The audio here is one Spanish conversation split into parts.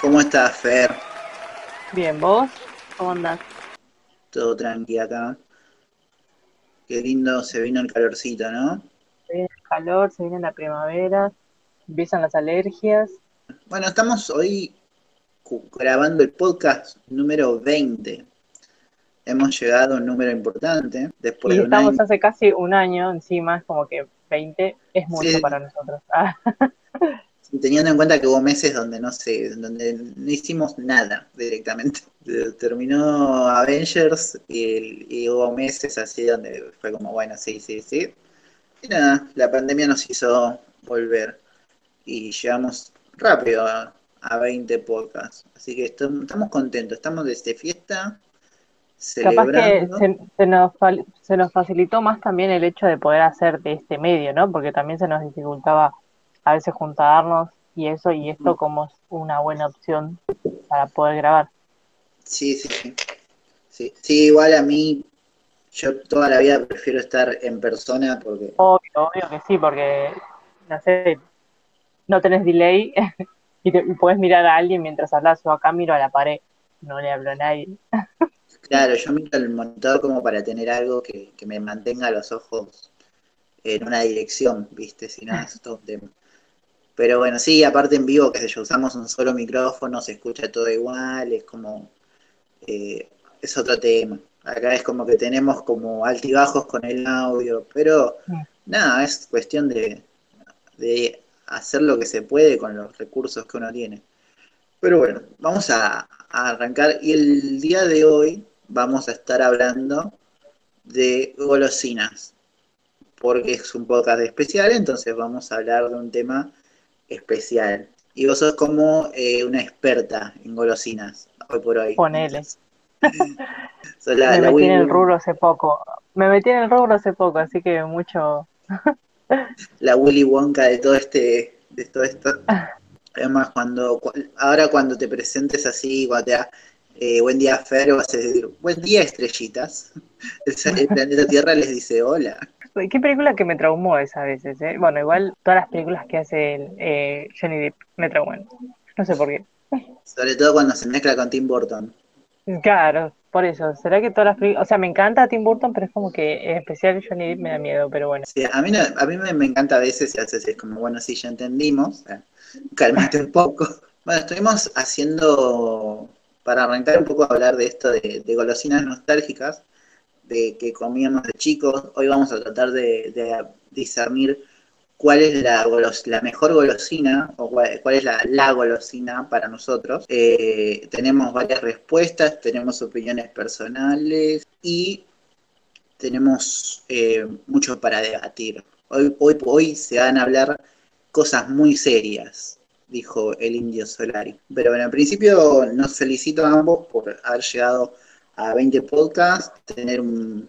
¿Cómo estás, Fer? Bien, ¿vos? ¿Cómo andás? Todo tranqui acá. Qué lindo se vino el calorcito, ¿no? Se viene el calor, se viene la primavera, empiezan las alergias. Bueno, estamos hoy grabando el podcast número 20. Hemos llegado a un número importante después Y de un estamos año. hace casi un año encima, es como que 20 es mucho Sí. para nosotros. Ah, Teniendo en cuenta que hubo meses donde no sé, donde no hicimos nada directamente. Terminó Avengers y, y hubo meses así donde fue como, bueno, sí, sí, sí. Y nada, la pandemia nos hizo volver y llegamos rápido a, a 20 podcasts. Así que estam- estamos contentos, estamos desde fiesta, Capaz que celebrando. se, se nos, se nos facilitó más también el hecho de poder hacer de este medio, ¿no? Porque también se nos dificultaba a veces juntarnos y eso, y esto como es una buena opción para poder grabar. Sí, sí, sí. Sí, sí, igual a mí, yo toda la vida prefiero estar en persona porque Obvio, obvio que sí, porque, no sé, no tenés delay y, te, podés mirar a alguien mientras hablas. Yo acá miro a la pared, no le hablo a nadie. Claro, yo miro el monitor como para tener algo que, que me mantenga los ojos en una dirección, ¿viste? Si no, es todo un tema. Pero bueno, sí, aparte en vivo, qué sé yo, usamos un solo micrófono, se escucha todo igual, es como, eh, es otro tema. Acá es como que tenemos como altibajos con el audio, pero Mm. nada, es cuestión de, de hacer lo que se puede con los recursos que uno tiene. Pero bueno, vamos a, a arrancar y el día de hoy vamos a estar hablando de golosinas, porque es un podcast especial, entonces vamos a hablar de un tema especial. Y vos sos como eh, una experta en golosinas, hoy por hoy. Ponele. La, Me la metí en el rubro hace poco. Me metí en el rubro hace poco, así que mucho. la Willy Wonka de todo este, de todo esto. Además, cuando, cu- ahora cuando te presentes así, cuando te da, eh, buen día Fer, vas a decir, buen día estrellitas. El, el planeta Tierra les dice hola. Qué película que me traumó esa veces, ¿eh? Bueno, igual todas las películas que hace el, eh, Johnny Depp me trauman. No sé por qué. Sobre todo cuando se mezcla con Tim Burton. Claro, por eso. ¿Será que todas las. O sea, me encanta Tim Burton, pero es como que en especial Johnny Depp me da miedo, pero bueno. Sí, a mí, no- a mí me, me encanta a veces es como, bueno, sí, ya entendimos, eh, cálmate un poco. Bueno, estuvimos haciendo, para arrancar un poco a hablar de esto de, de golosinas nostálgicas, de que comíamos de chicos, hoy vamos a tratar de, de discernir cuál es la, golos- la mejor golosina o cuál, es la, la golosina para nosotros. Eh, tenemos varias respuestas, tenemos opiniones personales y tenemos eh, mucho para debatir. Hoy, hoy, hoy se van a hablar cosas muy serias, dijo el indio Solari. Pero bueno, en principio nos felicito a ambos por haber llegado a 20 podcasts, tener un-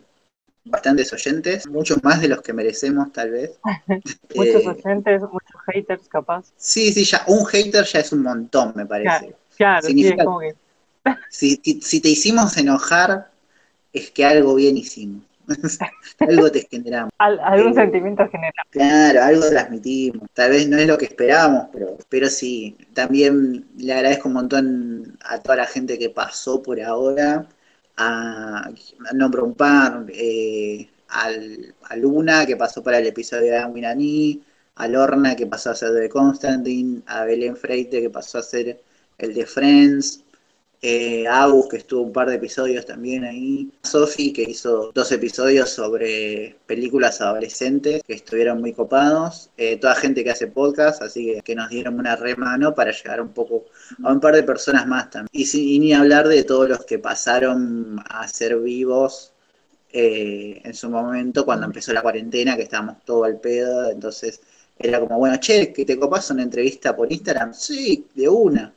bastantes oyentes, muchos más de los que merecemos tal vez. Muchos Eh, oyentes, muchos haters, capaz. sí, sí, ya un hater ya es un montón, me parece. Claro, sí, Significa- es como que... Si, si- si te hicimos enojar, es que algo bien hicimos. algo te generamos. al- algún Eh, sentimiento general. Claro, algo transmitimos. Tal vez no es lo que esperábamos, pero, pero sí. También le agradezco un montón a toda la gente que pasó por ahora. A, nombro un par, eh, al, a Luna, que pasó para el episodio de Amirani, a Lorna, que pasó a ser de Constantine, a Belén Freite, que pasó a ser el de Friends, eh, Agus, que estuvo un par de episodios también ahí, Sofi, que hizo dos episodios sobre películas adolescentes, que estuvieron muy copados, eh, toda gente que hace podcast, así que, nos dieron una re mano para llegar un poco a un par de personas más también. Y, sin- y ni hablar de todos los que pasaron a ser vivos eh, en su momento, cuando empezó la cuarentena, que estábamos todo al pedo, entonces era como, bueno, che, que te copas una entrevista por Instagram, sí, de una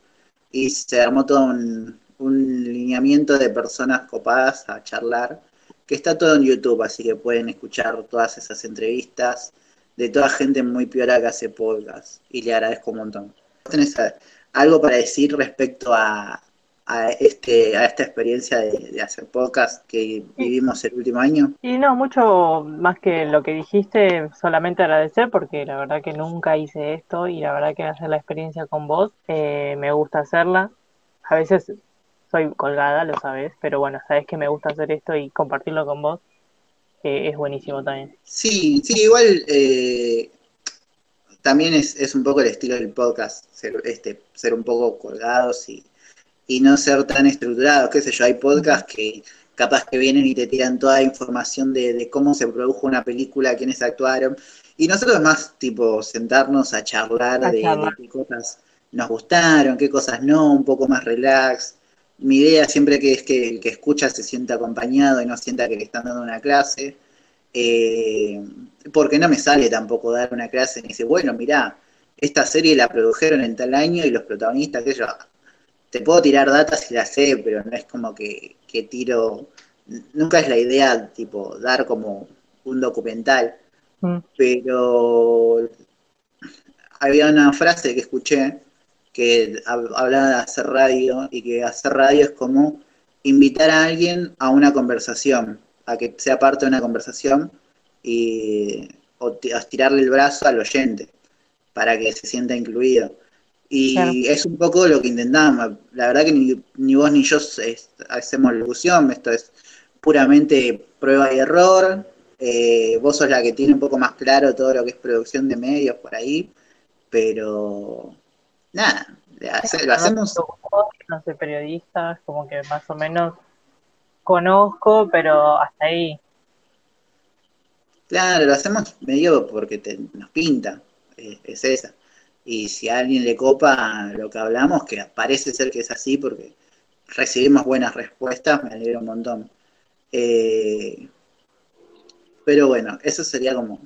y se armó todo un, un lineamiento de personas copadas a charlar, que está todo en YouTube, así que pueden escuchar todas esas entrevistas de toda gente muy piola que hace podcast, y le agradezco un montón. ¿Tenés algo para decir respecto a, a, este, a esta experiencia de, hacer podcast que vivimos el último año? Y no, mucho más que lo que dijiste, solamente agradecer porque la verdad que nunca hice esto y la verdad que hacer la experiencia con vos, eh, me gusta hacerla. A veces soy colgada, lo sabes, pero bueno, sabes que me gusta hacer esto y compartirlo con vos eh, es buenísimo también. Sí, sí, igual eh, también es, es, un poco el estilo del podcast, ser, este, ser un poco colgados y, y no ser tan estructurados, qué sé yo, hay podcasts que capaz que vienen y te tiran toda la información de, de cómo se produjo una película, quiénes actuaron, y nosotros más tipo sentarnos a charlar, de, de, qué cosas nos gustaron, qué cosas no, un poco más relax, mi idea siempre que es que el que escucha se sienta acompañado y no sienta que le están dando una clase, eh, porque no me sale tampoco dar una clase y dice, bueno, mirá, esta serie la produjeron en tal año y los protagonistas, que yo, te puedo tirar datas si las sé, pero no es como que, que tiro, nunca es la idea, tipo, dar como un documental, mm. pero había una frase que escuché que hablaba de hacer radio y que hacer radio es como invitar a alguien a una conversación, a que sea parte de una conversación y o tirarle el brazo al oyente para que se sienta incluido. Y es un poco lo que intentamos. La verdad que ni, vos ni yo hacemos locución, esto es puramente prueba y error. Eh, vos sos la que tiene un poco más claro todo lo que es producción de medios por ahí, pero nada, lo hacemos. No soy periodista, como que más o menos conozco, pero hasta ahí. Claro, lo hacemos medio porque nos pinta, es esa. Y si a alguien le copa lo que hablamos, que parece ser que es así porque recibimos buenas respuestas, me alegra un montón. Eh, pero bueno, eso sería como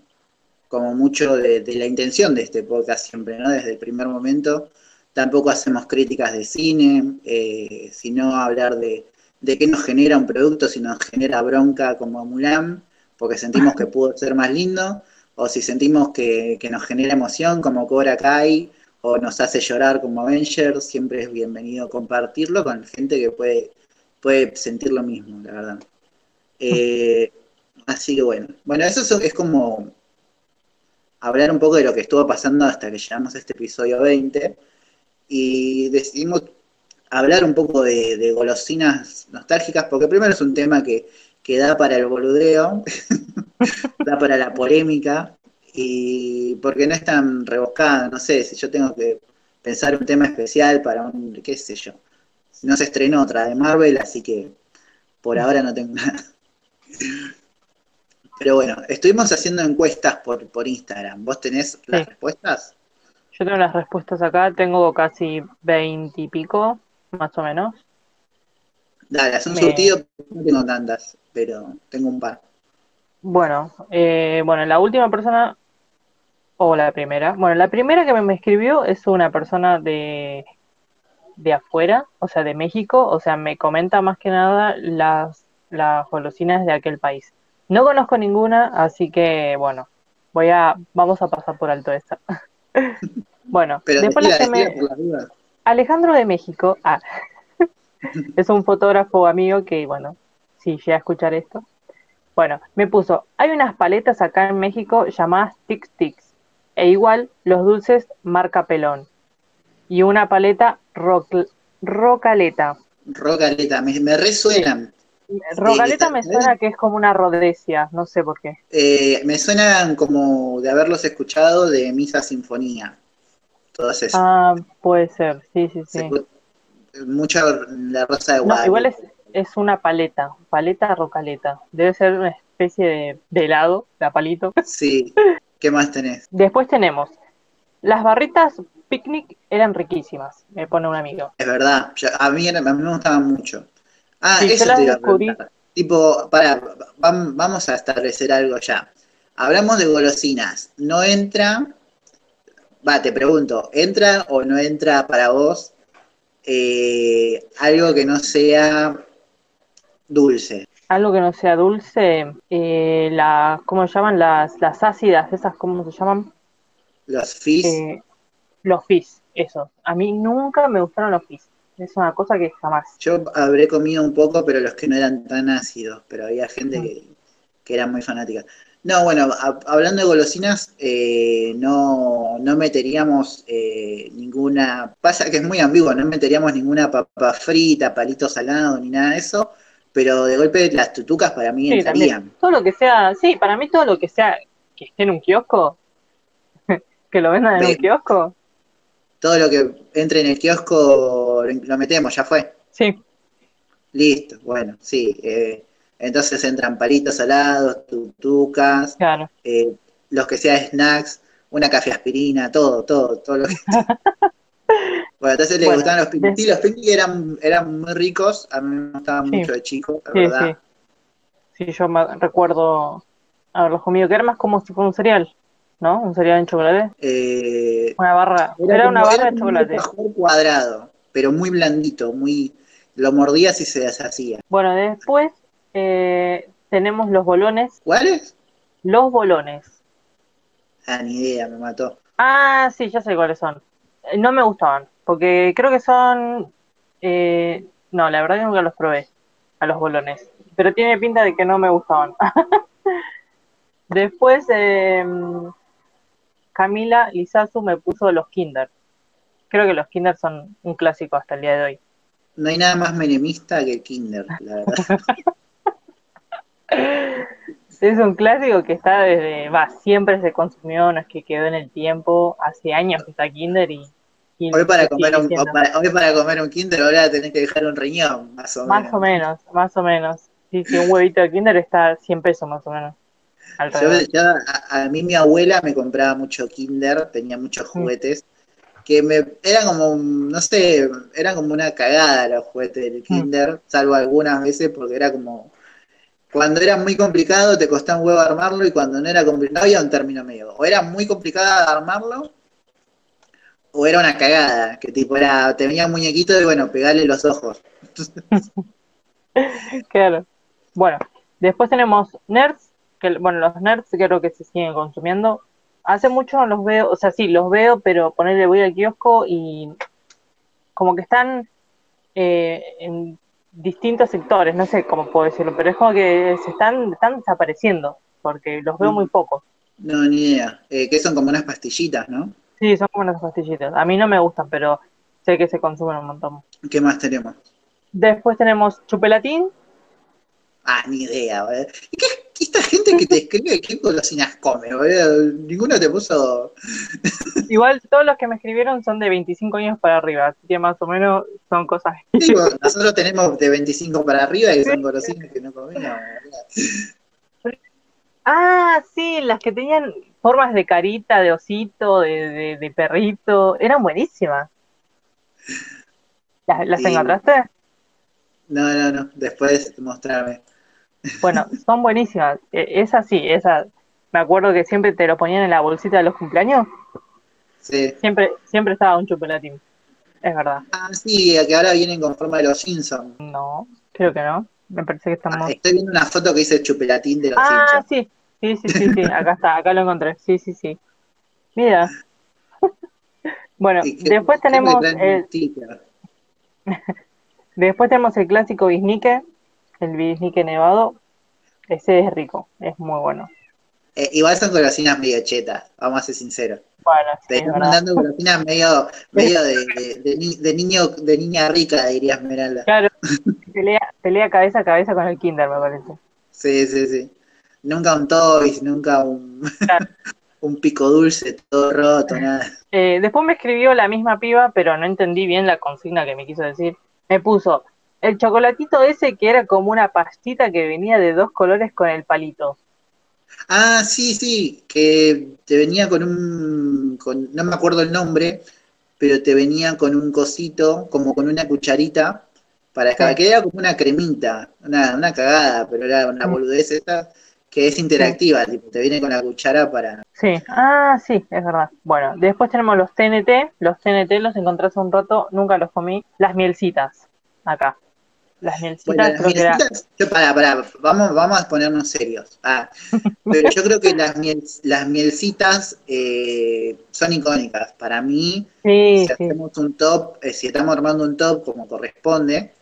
como mucho de, la intención de este podcast siempre, ¿no? Desde el primer momento. Tampoco hacemos críticas de cine, eh, sino hablar de, de qué nos genera un producto, si nos genera bronca como Mulan, porque sentimos que pudo ser más lindo, o si sentimos que, nos genera emoción como Cobra Kai, o nos hace llorar como Avengers, siempre es bienvenido compartirlo con gente que puede, puede sentir lo mismo, la verdad. Eh, así que bueno, bueno, eso es como hablar un poco de lo que estuvo pasando hasta que llegamos a este episodio 20 y decidimos hablar un poco de, golosinas nostálgicas, porque primero es un tema que, que da para el boludeo, da para la polémica, y porque no es tan rebuscado, no sé, si yo tengo que pensar un tema especial para un, qué sé yo, no se estrenó otra de Marvel, así que por ahora no tengo nada. Pero bueno, estuvimos haciendo encuestas por, por Instagram. ¿Vos tenés las respuestas? Yo tengo las respuestas acá, tengo casi veinte y pico, más o menos. Dale, es un surtido, no tengo tantas, pero tengo un par. Bueno, eh, bueno, la última persona, o la primera, bueno, la primera que me escribió es una persona de, de afuera, o sea, de México, o sea, me comenta más que nada las, las golosinas de aquel país. No conozco ninguna, así que bueno, voy a, vamos a pasar por alto esta. bueno, después la que me... Alejandro de México, ah, es un fotógrafo amigo que, bueno, si llega a escuchar esto. Bueno, me puso, hay unas paletas acá en México llamadas Tic Tics, e igual los dulces marca pelón, y una paleta rocaleta. Rocaleta, me, me resuenan. Rogaleta me suena que es como una rodecia, no sé por qué. Eh, me suenan como de haberlos escuchado de Misa Sinfonía. Todas esas. Ah, puede ser, sí, sí, sí. Mucha la rosa de Guadalupe. igual es, una paleta, paleta rocaleta. Debe ser una especie de, helado, de palito. Sí. ¿Qué más tenés? Después tenemos las barritas picnic eran riquísimas, me pone un amigo. Es verdad, a mí, a mí me gustaban mucho. Ah, eso te iba a Tipo, para, vamos a establecer algo ya. Hablamos de golosinas. ¿No entra? Va, te pregunto, ¿entra o no entra para vos eh, algo que no sea dulce? Algo que no sea dulce, eh, la, ¿cómo se llaman? Las, las ácidas, esas, ¿cómo se llaman? Los fizz. Eh, los fizz, eso. A mí nunca me gustaron los fizz es una cosa que jamás. Yo habré comido un poco, pero los que no eran tan ácidos, pero había gente Mm. que, que era muy fanática. No, bueno, a- hablando de golosinas, eh, no, no meteríamos eh, ninguna, pasa que es muy ambiguo, no meteríamos ninguna papa frita, palito salado, ni nada de eso, pero de golpe las tutucas para mí Sí, entrarían. Todo lo que sea, sí, para mí todo lo que sea que esté en un kiosco, que lo vendan en un Bien. kiosco, Todo lo que entre en el kiosco lo lo metemos, ya fue. sí, Listo, bueno, sí. eh, entonces entran palitos salados, tutucas, claro. eh, los que sea snacks, una café aspirina, todo, todo, todo lo que. bueno, entonces le Bueno, gustaban los des- Sí, los picnic eran, eran muy ricos, a mí me gustaban Sí. mucho de chico, la Sí, verdad. sí. Sí, yo me recuerdo haberlos comido, que era más como si fuera un cereal, ¿no? Un cereal en chocolate. Eh, Una barra, era, una barra de un chocolate. alfajor cuadrado, pero muy blandito, muy. Lo mordías y se deshacía. Bueno, después eh, tenemos los bolones. ¿Cuáles? Los bolones. Ah, ni idea, me mató. Ah, sí, ya sé cuáles son. Eh, No me gustaban, porque creo que son... eh, no, la verdad que nunca los probé, a los bolones. Pero tiene pinta de que no me gustaban. Después, eh, Camila Lizazu me puso los Kinder. Creo que los Kinder son un clásico hasta el día de hoy. No hay nada más menemista que el Kinder, la verdad. Es un clásico que está desde, va, siempre se consumió, no es que quedó en el tiempo, hace años que está Kinder y, y Hoy para, comer un, para- hoy para comer un Kinder ahora tenés que dejar un riñón, más o menos. Más o menos, más o menos. Sí, sí, un huevito de Kinder está 100 pesos más o menos. Yo, a, a mí mi abuela me compraba mucho Kinder, tenía muchos Mm. juguetes, que me eran como, no sé, eran como una cagada los juguetes Mm. del Kinder, salvo algunas veces porque era como, cuando era muy complicado te costaba un huevo armarlo y cuando no era complicado había un término medio, o era muy complicado armarlo, o era una cagada, que tipo era, te venía un muñequito y bueno, pegarle los ojos. Claro. Bueno, después tenemos nerds, que bueno, los nerds creo que se siguen consumiendo. Hace mucho no los veo, o sea, sí, los veo, pero ponerle voy al kiosco y como que están eh, en distintos sectores, no sé cómo puedo decirlo, pero es como que se están, están desapareciendo, porque los veo muy pocos. No, ni idea, Eh, que son como unas pastillitas, ¿no? Sí, son como unas pastillitas. A mí no me gustan, pero sé que se consumen un montón. ¿Qué más tenemos? Después tenemos chupelatín, Ah, ni idea, boludo. ¿Y qué, esta gente que te escribe qué golosinas come, boludo? Ninguno te puso. Igual todos los que me escribieron son de 25 años para arriba, así que más o menos son cosas. Digo, nosotros tenemos de 25 para arriba y son golosinas que no comemos. Ah, sí, las que tenían formas de carita, de osito, de, de- de perrito, eran buenísimas. ¿Las, las Sí. encontraste? No, no, no. Después mostrarme. Bueno, son buenísimas. E- Esa sí, esa. Me acuerdo que siempre te lo ponían en la bolsita de los cumpleaños. Sí. Siempre, siempre estaba un chupelatín. Es verdad. Ah, sí, que ahora vienen con forma de los Simpsons. No, creo que no. Me parece que estamos. Ah, estoy viendo una foto que dice chupelatín de los Ah, Simpsons. sí, sí, sí, sí, sí, acá está, acá lo encontré, sí, sí, sí. Mira. Bueno, después tenemos el, después tenemos el clásico bisnique, el bisnique nevado. Ese es rico, es muy bueno. Eh, igual son golosinas medio chetas, vamos a ser sinceros. Bueno, sí, Te es mandando golosinas medio, medio de, de- de ni- de niño, de niña rica, diría Esmeralda. Claro, pelea, pelea cabeza a cabeza con el Kinder, me parece. Sí, sí, sí. Nunca un Toys, nunca un, Claro. un pico dulce, todo roto, nada. Eh, después me escribió la misma piba, pero no entendí bien la consigna que me quiso decir. Me puso el chocolatito ese que era como una pastita que venía de dos colores con el palito. Ah, sí, sí, que te venía con un, con- no me acuerdo el nombre, pero te venía con un cosito, como con una cucharita, para Sí. que era como una cremita, una, una cagada, pero era una boludez esta, que es interactiva, tipo, te viene con la cuchara para... Sí, ah, sí, es verdad. Bueno, después tenemos los TNT. Los TNT los encontré hace un rato, nunca los comí. Las mielcitas, acá. Las mielcitas Bueno, las creo que era... mielcitas, yo, pará, pará, vamos, vamos a ponernos serios. Ah, pero yo creo que las, miel- las mielcitas eh, son icónicas. Para mí, Sí, si sí. hacemos un top, eh, si estamos armando un top como corresponde,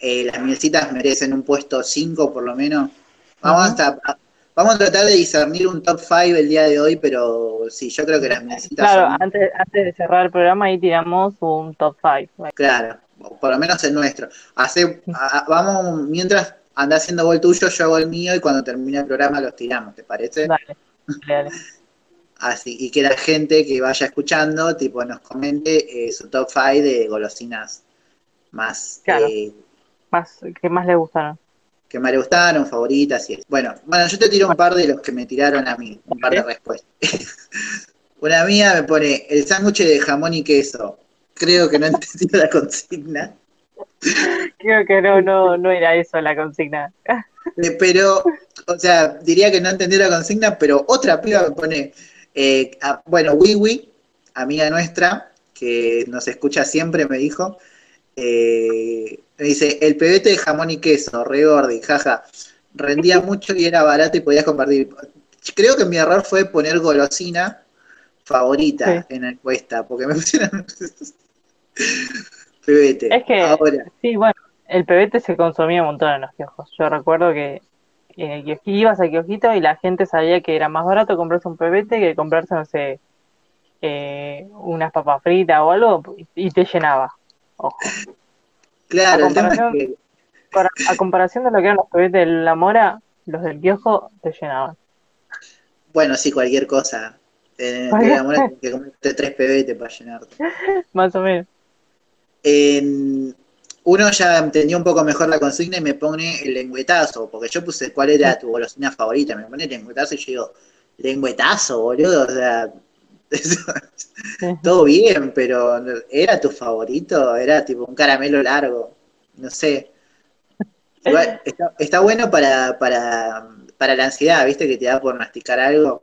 eh, las mielcitas merecen un puesto 5 por lo menos. Vamos, hasta, vamos a tratar de discernir un top 5 el día de hoy, pero sí, yo creo que las mielcitas Claro, son, antes, antes de cerrar el programa ahí tiramos un top 5. claro, por lo menos el nuestro. Hace, a- vamos, mientras anda haciendo gol tuyo, yo hago el mío y cuando termine el programa los tiramos, ¿te parece? Dale, dale, dale. Así, y que la gente que vaya escuchando, tipo, nos comente eh, su top 5 de golosinas más Claro. eh, Más, ¿Qué más le gustaron? que me gustaron, favoritas y eso. Bueno, bueno, yo te tiro un par de los que me tiraron a mí, un par de Vale. respuestas. Una mía me pone el sándwich de jamón y queso. Creo que no entendí la consigna. Creo que no, no, no era eso la consigna. Eh, Pero, o sea, diría que no entendí la consigna, pero otra piba me pone, eh, a- bueno, Wiwi, amiga nuestra, que nos escucha siempre, me dijo, eh, me dice, el pebete de jamón y queso, re gordi, jaja, rendía mucho y era barato y podías compartir. Creo que mi error fue poner golosina favorita Sí. en la encuesta, porque me pusieron pebete. Es que- Ahora, Sí, bueno, el pebete se consumía un montón en los kioscos. Yo recuerdo que en el ibas al kiosquito y la gente sabía que era más barato comprarse un pebete que comprarse, no sé, eh, unas papas fritas o algo y te llenaba. Ojo. claro, a el tema es comparación- que Para- a comparación de lo que eran los pebetes de la mora, los del kiosco te llenaban. Bueno, sí, cualquier cosa. Eh, que comerte tres PBT para llenarte. Más o menos. Uno ya entendió un poco mejor la consigna y me pone el lengüetazo, porque yo puse cuál era tu golosina favorita, me pone el lengüetazo y yo digo, lengüetazo, boludo, o sea, todo bien, pero ¿era tu favorito? Era tipo un caramelo largo, no sé. Igual, está, está bueno para, para, para la ansiedad, ¿viste? Que te da por masticar algo.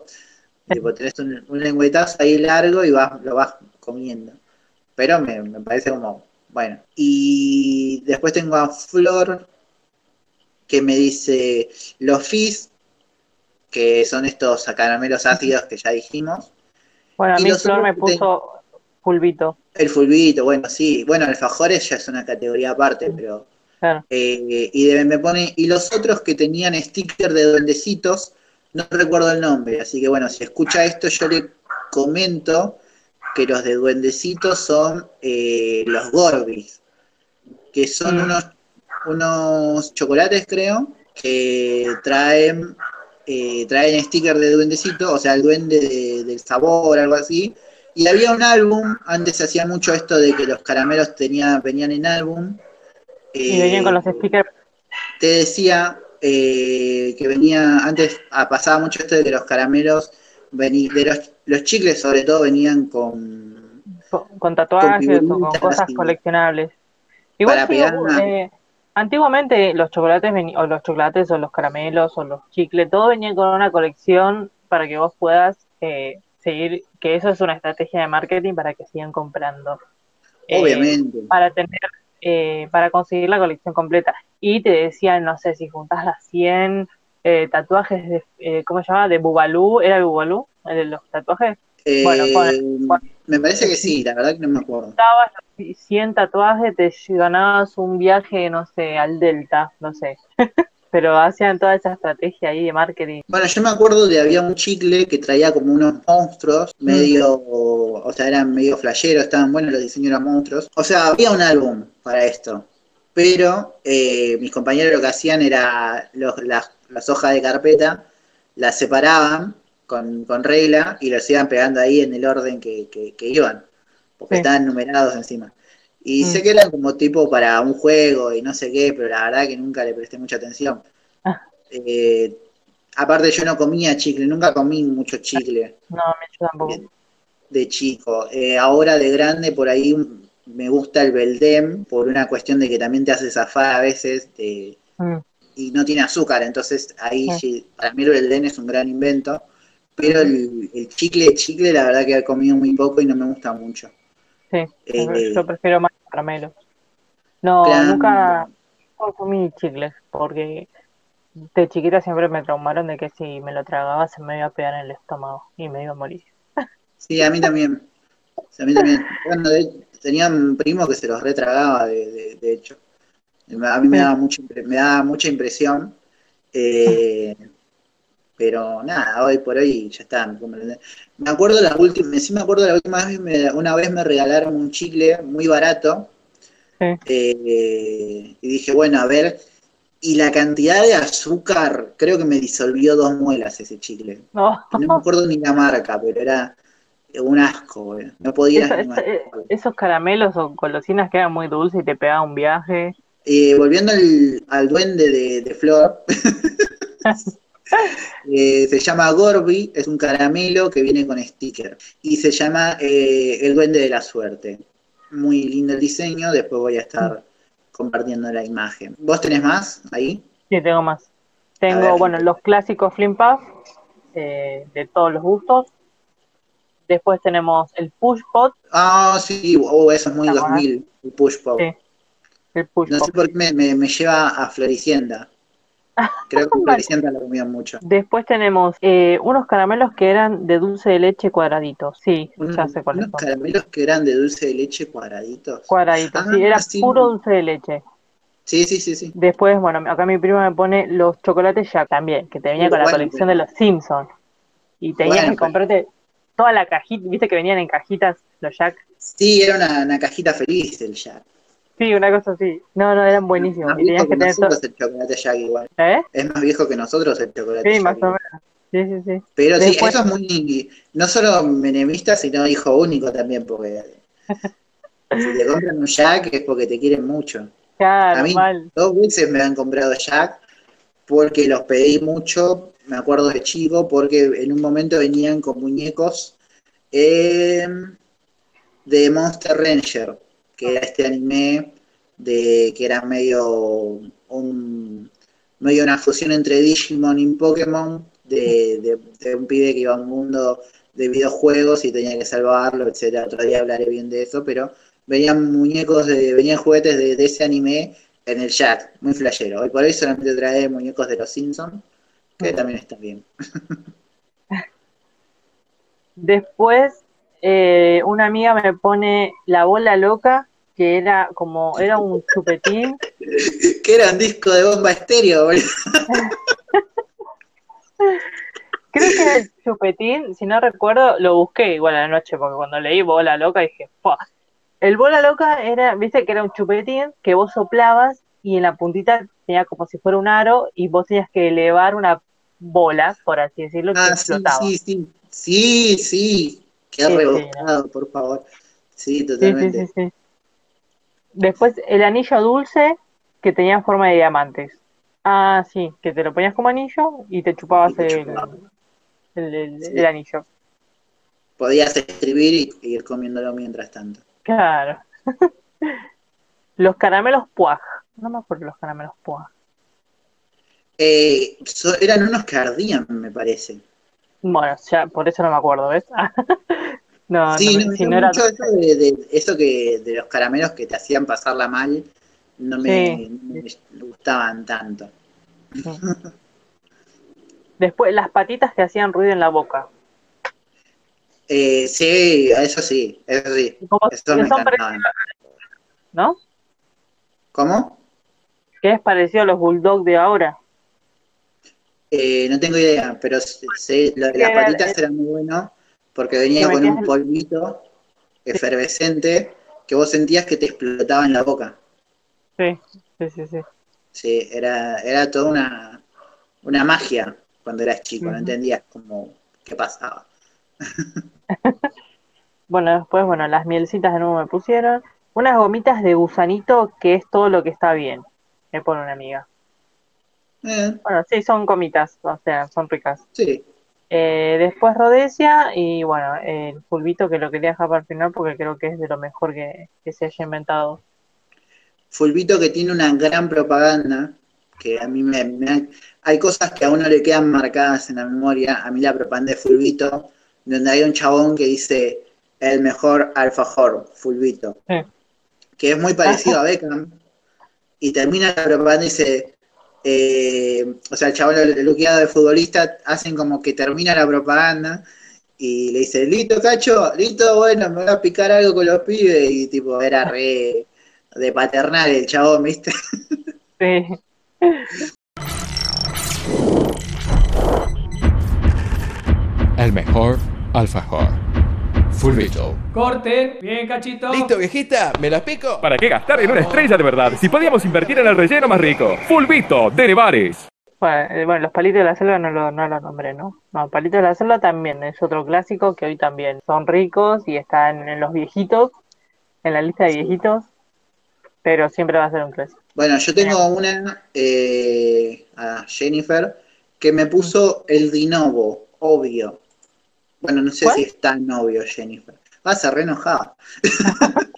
Tipo, tenés un, un lengüetazo ahí largo y vas, lo vas comiendo. Pero me, me parece como, bueno. Y después tengo a Flor, que me dice los fizz, que son estos caramelos ácidos que ya dijimos. Bueno, a mí Flor me puso pulvito. El fulbito, bueno, sí. Bueno, alfajores ya es una categoría aparte, pero... Claro. eh, y de- me pone... Y los otros que tenían sticker de duendecitos, no recuerdo el nombre. Así que bueno, si escucha esto, yo le comento que los de duendecitos son eh, los Gorbis, que son Mm. unos, unos chocolates, creo, que traen... eh, traen sticker de duendecito, o sea, el duende de- del sabor, algo así, y había un álbum, antes se hacía mucho esto de que los caramelos tenía, venían en álbum. Y venían con los Eh, stickers. Te decía eh, que venía, antes ah, pasaba mucho esto de que los caramelos, vení- de los, los chicles sobre todo venían con... con, con tatuajes o con cosas coleccionables. Igual Para eh, antiguamente los chocolates veni- o los chocolates o los caramelos o los chicles, todo venía con una colección para que vos puedas eh, seguir, que eso es una estrategia de marketing para que sigan comprando. Eh, Obviamente. para tener, eh, para conseguir la colección completa. Y te decían, no sé, si juntás las 100 eh, tatuajes de, eh, ¿cómo se llama? De Bubalú, ¿era el Bubalú? ¿El de los tatuajes? bueno, Eh, pon- me parece que sí, la verdad que no me acuerdo. los 100 tatuajes, te ganabas un viaje, no sé, al Delta, no sé. Pero hacían toda esa estrategia ahí de marketing. Bueno, yo me acuerdo de había un chicle que traía como unos monstruos, Mm. medio, o sea, eran medio flasheros, estaban buenos los diseños de los monstruos. O sea, había un álbum para esto. Pero eh, mis compañeros lo que hacían era los- las, las hojas de carpeta, las separaban con, con regla y los iban pegando ahí en el orden que, que- que iban, porque Sí. estaban numerados encima. Y Mm. sé que eran como tipo para un juego y no sé qué, pero la verdad que nunca le presté mucha atención. Ah. Eh, aparte yo no comía chicle, nunca comí mucho chicle No, yo tampoco. de chico. Eh, ahora de grande por ahí me gusta el Beldem por una cuestión de que también te hace zafar a veces de- Mm, y no tiene azúcar, entonces ahí Sí. para mí el Beldem es un gran invento, pero el, el chicle, chicle la verdad que he comido muy poco y no me gusta mucho. sí, Eh, yo prefiero más caramelos. No, nunca, comí chicles, porque de chiquita siempre me traumaron de que si me lo tragaba se me iba a pegar en el estómago y me iba a morir. Sí, a mí también. A mí también. Bueno, de- tenía un primo que se los retragaba, de, de, de hecho. A mí me Sí. daba, impre- me daba mucha impresión. eh, pero nada, hoy por hoy ya está. Me acuerdo la última, sí me acuerdo la última vez, me- una vez me regalaron un chicle muy barato. Eh, y dije, bueno, a ver. Y la cantidad de azúcar, creo que me disolvió dos muelas ese chicle. No, No me acuerdo ni la marca, pero era un asco, güey. No podía Eso- masticarlo. esos caramelos o golosinas que eran muy dulces y te pegaban un viaje. Eh, volviendo al, al duende de, de Flor, eh, se llama Gorby, es un caramelo que viene con sticker. Y se llama eh, El Duende de la Suerte. Muy lindo el diseño, después voy a estar compartiendo la imagen. ¿Vos tenés más ahí? Sí, tengo más. Tengo, bueno, los clásicos Flim Puff, eh, de todos los gustos. Después tenemos el Push Pot, Ah, sí, oh, eso es muy Ajá. 2000, el push pop. Sí. El No sé por qué me, me- me lleva a Floricienta. Creo que. Floricienta lo comían mucho. Después tenemos eh, unos caramelos que eran de dulce de leche cuadraditos. Sí, ya sé cuáles Unos son. caramelos que eran de dulce de leche cuadraditos. Cuadraditos, Ah, sí, era sí. puro dulce de leche. Sí, sí, sí, sí. Después, bueno, acá mi primo me pone los chocolates Jack también, que te venía con la Bueno, colección de los Simpsons. Y tenías Bueno, que comprarte toda la cajita, viste que venían en cajitas los Jack. Sí, era una, una cajita feliz el Jack. Sí, una cosa así. No, no, eran buenísimos. Más Y tenías viejo que que tener todo. nosotros el chocolate Jack igual. ¿Eh? Es más viejo que nosotros el chocolate Sí, Jack. más o menos. Sí, sí, sí. Pero sí, eso es muy, no solo menemista, sino hijo único también, porque si te compran un Jack es porque te quieren mucho. Claro, A mí mal. dos veces me han comprado Jack porque los pedí mucho, me acuerdo de chico, porque en un momento venían con muñecos eh, de Monster Ranger, que era este anime de que era medio un medio una fusión entre Digimon y Pokémon de, de- de un pibe que iba a un mundo de videojuegos y tenía que salvarlo, etcétera. Otro día hablaré bien de eso, pero venían muñecos de, venían juguetes de, de ese anime en el Jack, muy flashero. Hoy por hoy solamente trae muñecos de los Simpsons, que también está bien. Después, eh, una amiga me pone la bola loca, que era como, era un chupetín. que era un disco de bomba estéreo, boludo. Creo que era el chupetín, si no recuerdo, lo busqué igual a la noche, porque cuando leí bola loca dije, "Fua". El bola loca era, viste que era un chupetín que vos soplabas y en la puntita tenía como si fuera un aro y vos tenías que elevar una bola, por así decirlo, que Ah, sí, explotaba. sí, sí. Sí, sí. Qué Sí, por favor. Sí, totalmente. sí, sí. Después el anillo dulce que tenía forma de diamantes. Ah, sí, que te lo ponías como anillo y te chupabas Y te el, chupaba. el- el- Sí. el anillo. Podías escribir y y ir comiéndolo mientras tanto. Claro. Los caramelos puaj. No me acuerdo los caramelos puaj. Eh, so- eran unos que ardían, me parece. Bueno, ya por eso no me acuerdo, ¿ves? no, sí, no, si no era mucho eso de, de- eso que de los caramelos que te hacían pasarla mal, no me, Sí. no me gustaban tanto. Después las patitas que hacían ruido en la boca. Eh, sí, eso sí, eso sí. Eso me encantaban. ¿No? ¿Cómo? Que es parecido a los bulldogs de ahora. Eh, no tengo idea, pero sé- sé, lo de las patitas era muy bueno porque venía con un polvito efervescente que vos sentías que te explotaba en la boca. Sí, sí, sí, sí. Sí, era, era toda una, una magia cuando eras chico, no Ujú. entendías cómo qué pasaba. Bueno, después, bueno, las mielcitas de nuevo me pusieron. Unas gomitas de gusanito que es todo lo que está bien. Me pone una amiga. Eh, Bueno, sí, son gomitas, o sea, son ricas. sí, Eh, después Rodesia y bueno, el fulbito que lo quería dejar para el final porque creo que es de lo mejor que, que se haya inventado. Fulvito que tiene una gran propaganda, que a mí me, me hay cosas que a uno le quedan marcadas en la memoria, a mí la propaganda de Fulvito, donde hay un chabón que dice el mejor alfajor, Fulvito, Sí. que es muy parecido a Beckham, y termina la propaganda y dice, eh, o sea, el chabón luqueado de futbolista hacen como que termina la propaganda y le dice, listo, cacho, listo, bueno, me voy a picar algo con los pibes y tipo, era re de paternal el chabón, ¿viste? Sí. El mejor alfajor. Fulvito. Corte, bien cachito. ¿Listo, viejita? ¿Me la pico? ¿Para qué gastar en una estrella de verdad si podíamos invertir en el relleno más rico? Fulvito, de Nevares. Bueno, eh, bueno, los palitos de la selva no lo, no lo nombré, ¿no? No, palitos de la selva también es otro clásico que hoy también son ricos y están en los viejitos, en la lista de viejitos, pero siempre va a ser un clásico. Bueno, yo tengo una eh, a Jennifer que me puso el Dinovo, obvio. Bueno, no sé ¿Cuál? si es tan obvio, Jennifer. Vas a re enojada.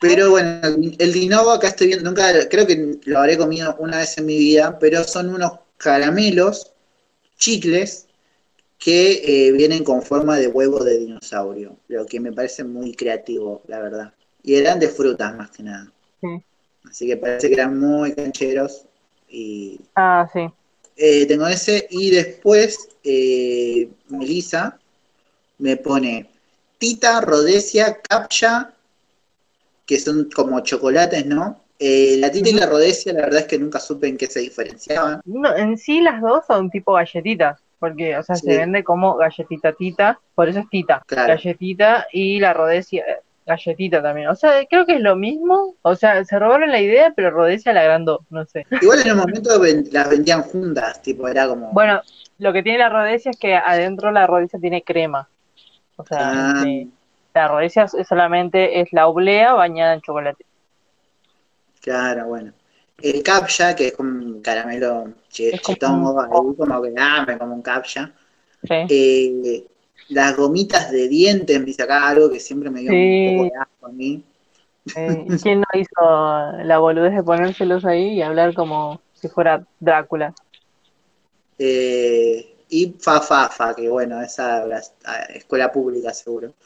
pero bueno, el Dinovo acá estoy viendo, nunca, creo que lo habré comido una vez en mi vida, pero son unos caramelos, chicles, que eh, vienen con forma de huevo de dinosaurio, lo que me parece muy creativo, la verdad. Y eran de frutas más que nada. Sí. Así que parece que eran muy cancheros. Y Ah, sí. eh, tengo ese. Y después, eh, Melissa me pone Tita, Rodesia, Capcha, que son como chocolates, ¿no? Eh, la Tita y la Rodesia, la verdad es que nunca supe en qué se diferenciaban. No, en sí las dos son tipo galletitas, porque, o sea, Sí. se vende como galletita tita, por eso es tita, Claro. galletita y la rodesia, eh, galletita también. O sea, creo que es lo mismo, o sea, se robaron la idea, pero rodesia la agrandó, no sé. Igual en un momento las vendían juntas, tipo, era como. Bueno, lo que tiene la rodesia es que adentro la rodesia tiene crema. O sea, Ah. este, la rodesia es- solamente es la oblea bañada en chocolate. Claro, bueno. El capcha, que es como un caramelo Es como que, ah, me como un capcha. Sí. Eh, las gomitas de dientes, me dice acá algo que siempre me dio Sí. un poco de asco a mí. Eh, ¿y ¿Quién no hizo la boludez de ponérselos ahí y hablar como si fuera Drácula? Eh, y Fa Fa Fa, que bueno, esa la escuela pública seguro.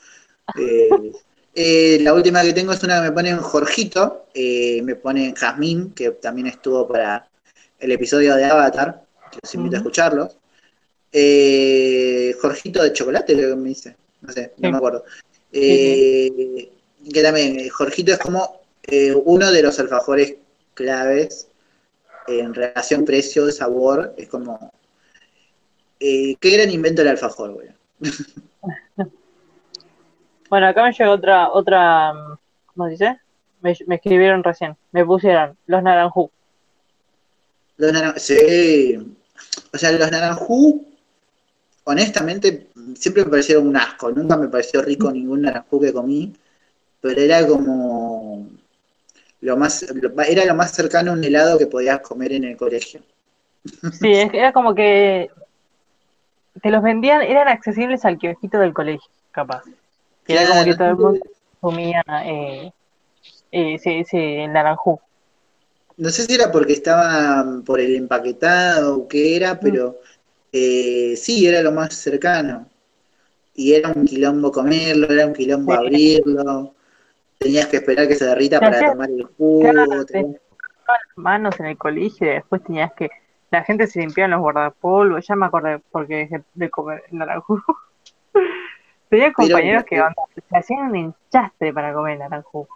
Eh, eh, la última que tengo es una que me pone en Jorgito, me pone en Jazmín, que también estuvo para el episodio de Avatar, que los invito a. Eh, Jorgito de chocolate, creo que me dice, no sé, no Sí. me acuerdo. Que también, Jorgito es como uno de los alfajores claves en relación precio-sabor, es como eh, qué gran invento el alfajor, güey. Bueno, acá me llegó otra, otra, mm, ¿cómo se dice? Me, me escribieron recién, me pusieron los naranjú. Los naran- sí. O sea, los naranjú, honestamente, siempre me parecieron un asco. Nunca me pareció rico ningún naranjú que comí, pero era como lo más, era lo más cercano a un helado que podías comer en el colegio. Sí, era como que te los vendían, eran accesibles al kiosquito del colegio, capaz. Era como que todo el mundo comía eh, eh, ese, ese naranjú. No sé si era porque estaba por el empaquetado o qué era, pero eh, sí, era lo más cercano. Y era un quilombo comerlo, era un quilombo Sí. abrirlo. Tenías que esperar que se derrita para tomar el jugo. Claro, te- te- las manos en el colegio y después tenías que, la gente se limpiaba en los guardapolvos, ya me acordé porque dejé de comer naranjú. Tenía compañeros que se hacían un enchastre para comer naranjú.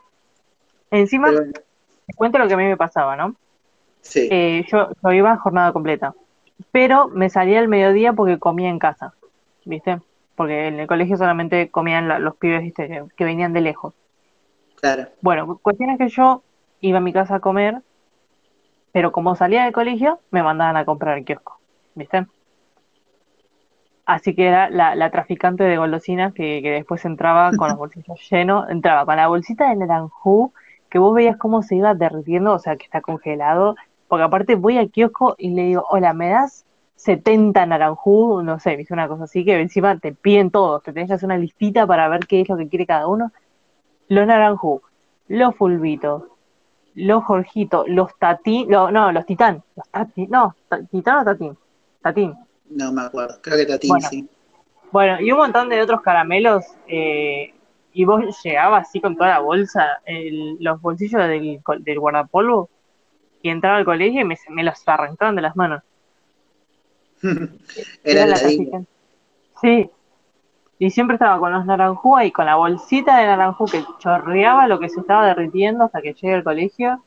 Encima, pero- te cuento lo que a mí me pasaba, ¿no? sí, Eh, yo, yo iba a jornada completa, pero me salía al mediodía porque comía en casa, ¿viste? Porque en el colegio solamente comían la- los pibes, ¿viste? Que, que venían de lejos. claro. Bueno, cuestión es que yo iba a mi casa a comer, pero como salía del colegio, me mandaban a comprar al kiosco, ¿viste? Así que era la, la traficante de golosinas que, que después entraba con los bolsillos llenos, entraba con la bolsita de naranjú, que vos veías cómo se iba derritiendo, o sea, que está congelado, porque aparte voy al kiosco y le digo, hola, ¿me das 70 naranjú? No sé, viste una cosa así, que encima te piden todos, te tenés que hacer una listita para ver qué es lo que quiere cada uno. Los naranjú, los fulbitos, los jorgitos, los tatín, lo- no, los titán, los tatín, no, titán o tatín, tatín. No me acuerdo. Creo que Tatín Bueno. sí. Bueno, y un montón de otros caramelos, eh, y vos llegabas así con toda la bolsa, el- los bolsillos del, guardapolvo, y entraba al colegio y me, me los arrancaban de las manos. Era la la. Sí. Y siempre estaba con los naranjú y con la bolsita de naranjú que chorreaba lo que se estaba derritiendo hasta que llegue al colegio.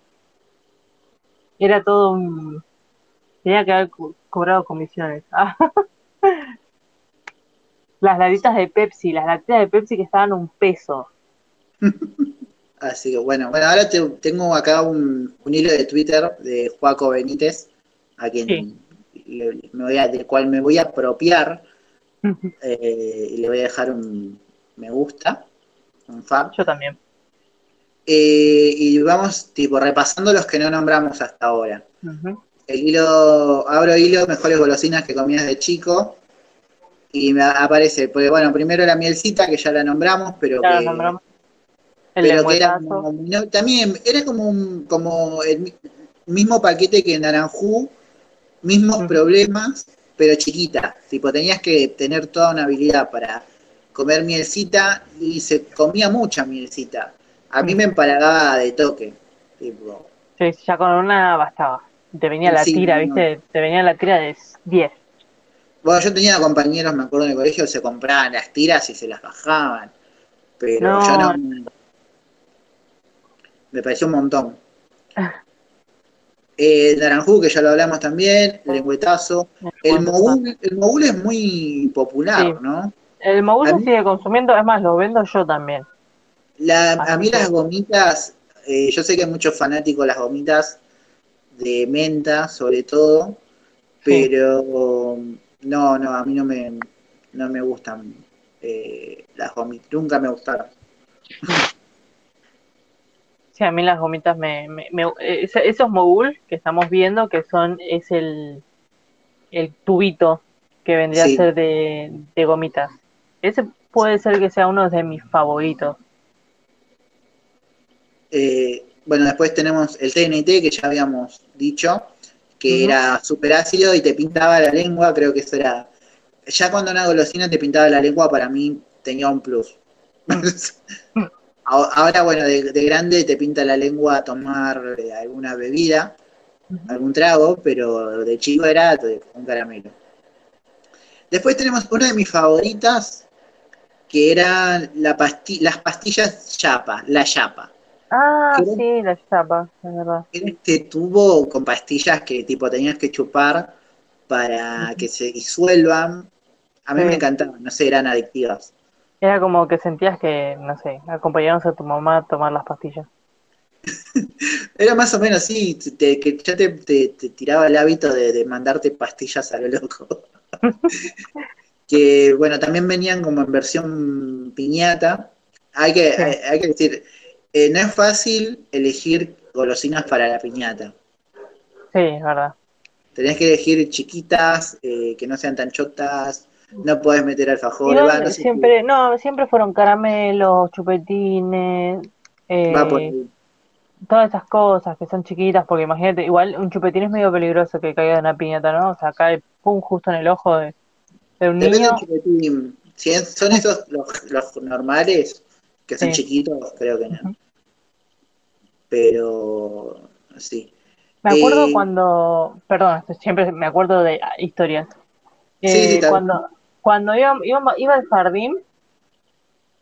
Era todo un... Tenía que haber co- cobrado comisiones. Las latitas de Pepsi, las latitas de Pepsi que estaban un peso. Así que bueno, bueno, ahora te- tengo acá un, un hilo de Twitter de Joaco Benítez, a quien Sí. le- me voy a, del cual me voy a apropiar eh, y le voy a dejar un me gusta, un fan. Yo también. Eh, y vamos tipo repasando los que no nombramos hasta ahora. El hilo, abro hilo, mejores golosinas que comías de chico. Y me aparece, pues bueno, primero la mielcita, que ya la nombramos, pero Ya que, nombramos. El pero que era como- no, también era como un, como el mi- mismo paquete que Naranjú, mismos problemas, pero chiquita. Tipo, tenías que tener toda una habilidad para comer mielcita y se comía mucha mielcita. A mí Ujú. me empalagaba de toque. Tipo, Sí, ya con una bastaba. Te venía la Sí, tira, no. ¿viste? Te venía la tira de 10. Bueno, yo tenía compañeros, me acuerdo en el colegio, se compraban las tiras y se las bajaban. Pero No. yo no. Me pareció un montón. Eh, Naranjú, que ya lo hablamos también, el lengüetazo. El mogul, el mogul es muy popular, Sí. ¿no? El mogul se sigue consumiendo, es más, lo vendo yo también. La- a mí las gomitas, eh, yo sé que hay muchos fanáticos de las gomitas de menta, sobre todo, Sí. pero no, no, a mí no me, no me gustan eh, las gomitas, nunca me gustaron. Sí, a mí las gomitas me... me- esos mogul que estamos viendo, que son, es el, el tubito que vendría Sí. a ser de, de gomitas. Ese puede ser que sea uno de mis favoritos. Eh, bueno, después tenemos el TNT, que ya habíamos dicho, que era súper ácido y te pintaba la lengua, creo que eso era... Ya cuando una golosina te pintaba la lengua, para mí tenía un plus. Ahora, bueno, de, de grande te pinta la lengua a tomar eh, alguna bebida, algún trago, pero de chico era un caramelo. Después tenemos una de mis favoritas, que eran la pasti- las pastillas chapa, la chapa. Ah, sí, la chapa, es verdad. Era este tubo con pastillas que tipo tenías que chupar para que se disuelvan. A mí Sí. me encantaban, no sé, eran adictivas. Era como que sentías que, no sé, acompañamos a tu mamá a tomar las pastillas. Era más o menos así, te- que ya te, te- te tiraba el hábito de, de mandarte pastillas a lo loco. que bueno, también venían como en versión piñata. Hay que, Sí. hay, hay que decir, eh, no es fácil elegir golosinas para la piñata. Sí, es verdad. Tenés que elegir chiquitas, eh, que no sean tan chotas, no podés meter alfajores, va, no sé siempre, no, siempre fueron caramelos, chupetines, eh, va por ahí. todas esas cosas que son chiquitas, porque imagínate, igual un chupetín es medio peligroso que caiga de una piñata, ¿no? O sea, cae pum justo en el ojo de, de un Depende niño. del chupetín. Si es- son esos los, los normales, que son Sí. chiquitos, creo que no. Pero sí. Me acuerdo Eh, cuando, perdón, siempre me acuerdo de historias. Sí, sí, Eh, cuando cuando iba, iba, iba al jardín,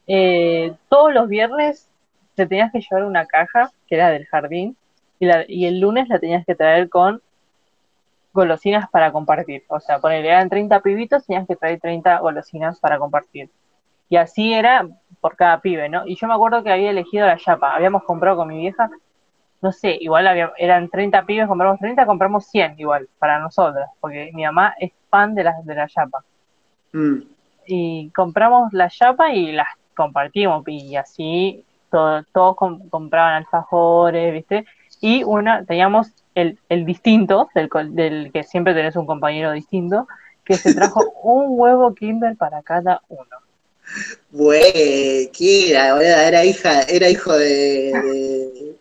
eh, todos los viernes te tenías que llevar una caja que era del jardín y, el lunes la tenías que traer con golosinas para compartir. O sea, ponerle, eran 30 pibitos, tenías que traer 30 golosinas para compartir. Y así era por cada pibe, ¿no? Y yo me acuerdo que había elegido la chapa. Habíamos comprado con mi vieja, no sé, igual había- eran 30 pibes, compramos 30, compramos 100 igual para nosotras, porque mi mamá es fan de la, de la chapa. Mm. Y compramos la chapa y las compartimos, y así todo- todos com- compraban alfajores, ¿viste? Y una, teníamos el, el distinto, del, que siempre tenés un compañero distinto, que se trajo un huevo Kinder para cada uno. Güey, ¿qué era? Era hija, era hijo de, de-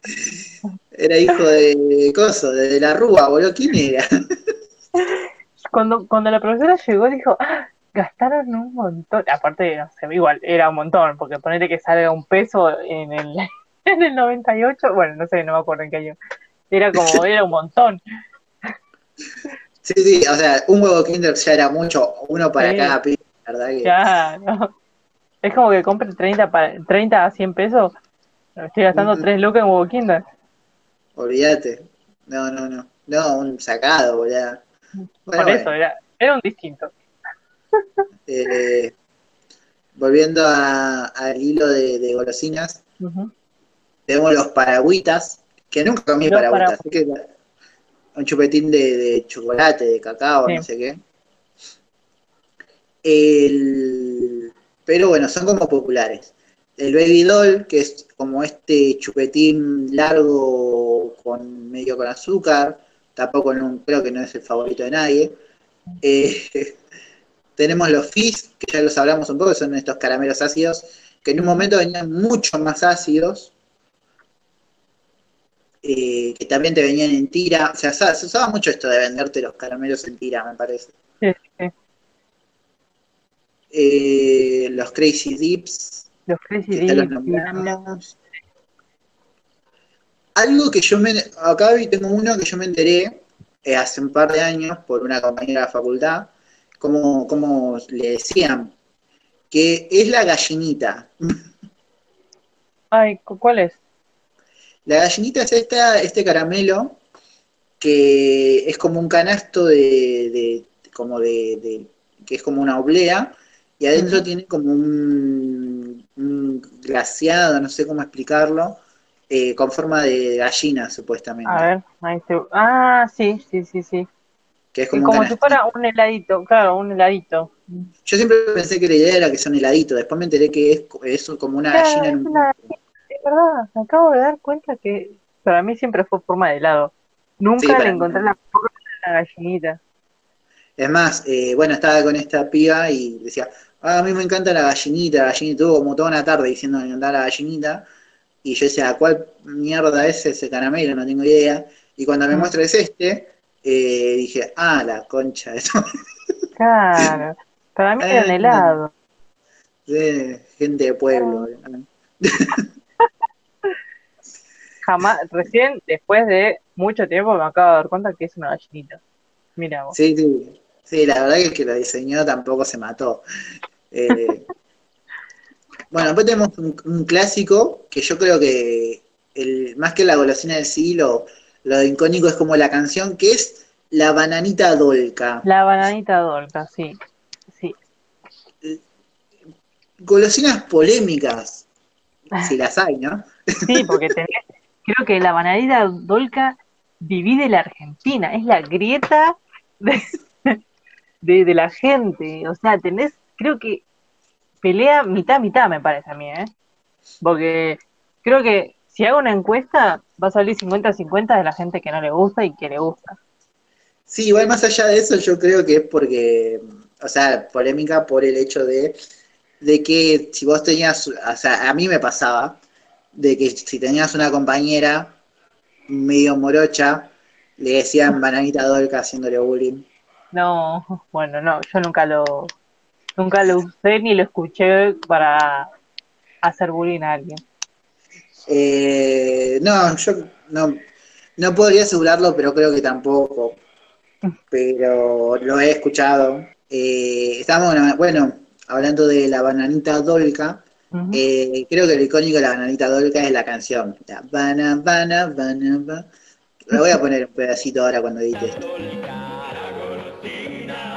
era hijo de coso, de, de la rúa, boludo. ¿Quién era? Cuando, cuando la profesora llegó, dijo, "Ah, gastaron un montón. Aparte, no sé, igual, era un montón, porque ponete que salga un peso en el, en el 98, bueno, no sé, no me acuerdo en qué año. Era como, era un montón. Sí, sí, o sea, un huevo Kinder ya era mucho, uno para Sí. cada pibe, verdad que. Ya, no. Es como que compre 30, para, 30 a 100 pesos. Estoy gastando Ujú. 3 lucas en huevo Kinder. Olvídate. No, no, no. No, un sacado, boludo. Bueno, Por eso, bueno. era, era un distinto. Eh, volviendo al hilo de, de golosinas, tenemos los paragüitas, que nunca comí Los paragüitas, así que un chupetín de, de chocolate, de cacao, Sí. no sé qué. El- pero bueno, son como populares. El Baby Doll, que es como este chupetín largo con medio con azúcar, tampoco no, creo que no es el favorito de nadie. Eh, tenemos los Fizz, que ya los hablamos un poco, son estos caramelos ácidos, que en un momento venían mucho más ácidos, eh, que también te venían en tira. O sea, se usaba mucho esto de venderte los caramelos en tira, me parece. Sí, sí. Eh, los Crazy Dips, Los Crazy los Dips, nombramos. Algo que yo me. Acá vi- tengo uno que yo me enteré eh, hace un par de años por una compañera de la facultad, como, como le decían, que es la gallinita. Ay, ¿cu- ¿cuál es? La gallinita es esta, este caramelo que es como un canasto de, de- como de, de- que es como una oblea y adentro tiene como un, un glaseado, no sé cómo explicarlo, eh, con forma de gallina supuestamente, A ver, ahí se... Ah, sí, sí, sí, sí. Que es como, un como si fuera un heladito, claro, un heladito. Yo siempre pensé que la idea era que son heladitos, después me enteré que es, es como una Claro, gallina en es un una- Es verdad, me acabo de dar cuenta que para mí siempre fue forma de helado. Nunca le mí encontré la forma de la gallinita. Es más, eh, bueno, estaba con esta piba y decía, ah, a mí me encanta la gallinita, la gallinita, tuvo como toda una tarde diciendo que me encantaba la gallinita, y yo decía, ¿cuál mierda es ese caramelo? No tengo idea. Y cuando me muestra es este, eh, dije, ah, la concha, eso Claro, para mí era un Eh, helado. de gente de pueblo. Jamás, recién después de mucho tiempo me acabo de dar cuenta que es una gallinita. Mira vos. Sí, sí, sí, la verdad que el que lo diseñó tampoco se mató. Eh, bueno, después tenemos un, un clásico que yo creo que el, más que la golosina del sí, lo, lo icónico es como la canción, que es la bananita dolca. La bananita dolca, sí. Sí. Golosinas polémicas, si las hay, ¿no? Sí, porque tenés, creo que la bananita dolca divide la Argentina, es la grieta de, de, de la gente. O sea, tenés, creo que pelea mitad mitad, me parece a mí, ¿eh? Porque creo que si hago una encuesta, va a salir 50-50 de la gente que no le gusta y que le gusta. Sí, igual más allá de eso, yo creo que es porque, o sea, polémica por el hecho de, de que si vos tenías, o sea, a mí me pasaba, de que si tenías una compañera medio morocha, le decían bananita dolca haciéndole bullying. No, bueno, no, yo nunca lo, nunca lo usé ni lo escuché para hacer bullying a alguien. Eh, no, yo no, no podría asegurarlo, pero creo que tampoco. Pero lo he escuchado. Eh, estamos, bueno, hablando de la bananita dolca. Eh, creo que lo icónico de la bananita dolca es la canción. La bana, bana, bana, ba- Lo voy a poner un pedacito ahora cuando edite esto.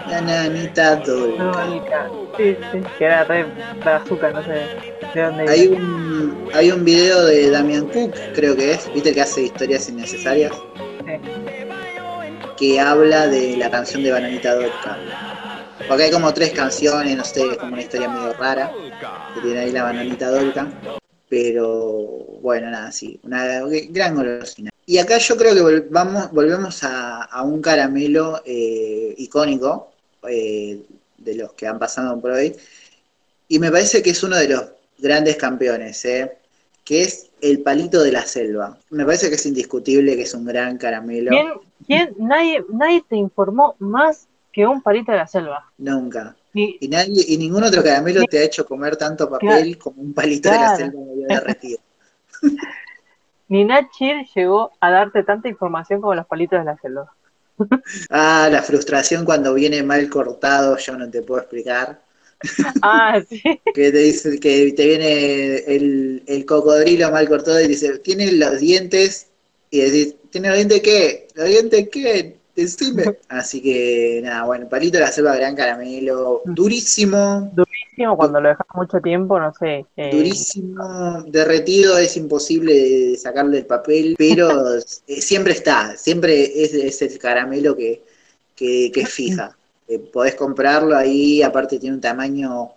Bananita dolca. Dolca. Sí, sí, que era re azúcar, no sé de dónde Hay un, hay un video de Damian Cook, creo que es, viste que hace historias innecesarias, que habla de la canción de Bananita Dolca. Porque hay como tres canciones, no sé, es como una historia medio rara, que tiene ahí la Bananita Dolca. Pero bueno, nada, sí, una gran golosina. Y acá yo creo que volvamos, volvemos a, a un caramelo eh, icónico eh, de los que han pasado por hoy. Y me parece que es uno de los grandes campeones, ¿eh? que es el palito de la selva. Me parece que es indiscutible que es un gran caramelo. ¿Quién, quién, nadie, nadie te informó más que un palito de la selva. Nunca. Y, nadie, y ningún otro caramelo te ha hecho comer tanto papel como un palito de la Claro. selva medio derretido. ni Nachir llegó a darte tanta información como los palitos de la selva. Ah, la frustración cuando viene mal cortado, yo no te puedo explicar. Ah, sí. Que te dice que te viene el, el cocodrilo mal cortado y dice, tiene los dientes, y decís, ¿tiene los dientes qué? ¿Los dientes qué? Decime. Así que nada, bueno, palito de la selva gran caramelo, durísimo, Durísimo cuando lo dejas mucho tiempo, no sé. eh, durísimo, derretido, es imposible sacarle el papel, pero eh, siempre está, siempre es, es el caramelo que, que, que es fija. Eh, podés comprarlo ahí, aparte tiene un tamaño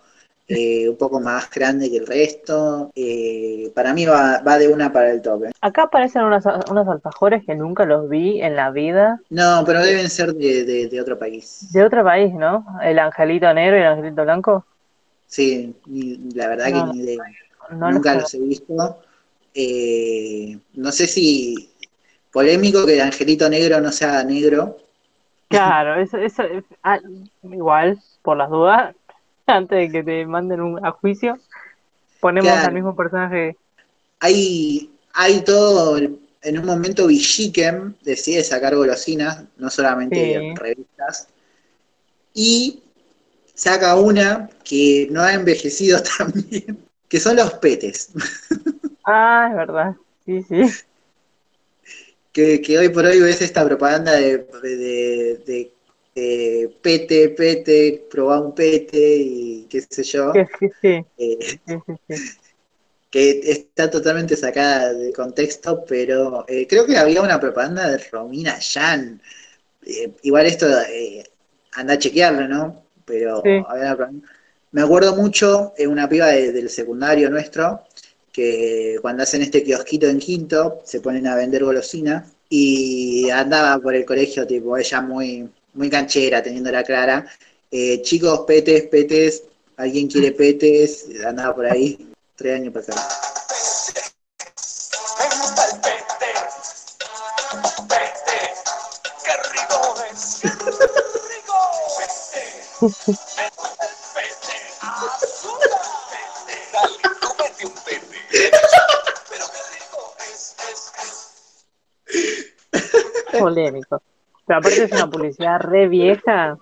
eh, un poco más grande que el resto. Eh, para mí va, va de una para el tope. Acá aparecen unos, unos alfajores que nunca los vi en la vida. No, pero deben ser de, de- de otro país. De otro país, ¿no? El angelito negro y el angelito blanco. Sí, la verdad No, que ni idea. No Nunca los los he visto. Eh, no sé si polémico que el angelito negro no sea negro. Claro, eso, eso ah, igual, por las dudas, antes de que te manden un, a juicio, ponemos Claro. al mismo personaje. Hay, hay todo, en un momento Villiquen decide sacar golosinas, no solamente Sí. revistas, y saca una que no ha envejecido tan bien, que son los petes, Ah, es verdad. Sí, sí. que, que hoy por hoy ves esta propaganda de, de, de- de pete, pete, probá un pete y qué sé yo. Sí, sí, sí, Eh, que está totalmente sacada de contexto, pero eh, creo que había una propaganda de Romina Yan. Eh, igual esto, eh, anda a chequearlo, ¿no? Pero había una propaganda. me acuerdo mucho en una piba de- del secundario nuestro, que cuando hacen este kiosquito en quinto, se ponen a vender golosinas y andaba por el colegio, tipo, ella muy, muy canchera, teniendo la clara. Eh, chicos, petes, petes, alguien quiere petes, andaba por ahí, tres años pasaron. Me gusta el pete. Pete. Qué rico es. Qué rico. Pete. Me gusta el pete. Azúcar. Pete. Dale, cómete un pete. Pero qué rico es, es, es. Polémico. Pero aparte es una publicidad re vieja.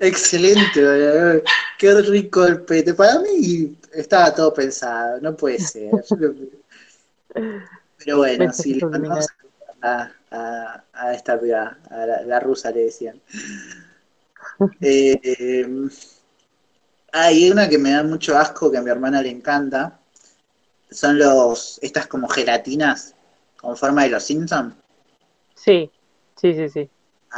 Excelente, qué rico el pete. Para mí estaba todo pensado, no puede ser. Pero bueno, sí, le mandamos a, a, a esta piba, a la, la rusa le decían. Eh, eh, hay una que me da mucho asco, que a mi hermana le encanta. Son los, estas como gelatinas con forma de los Simpsons. Sí, sí, sí, sí.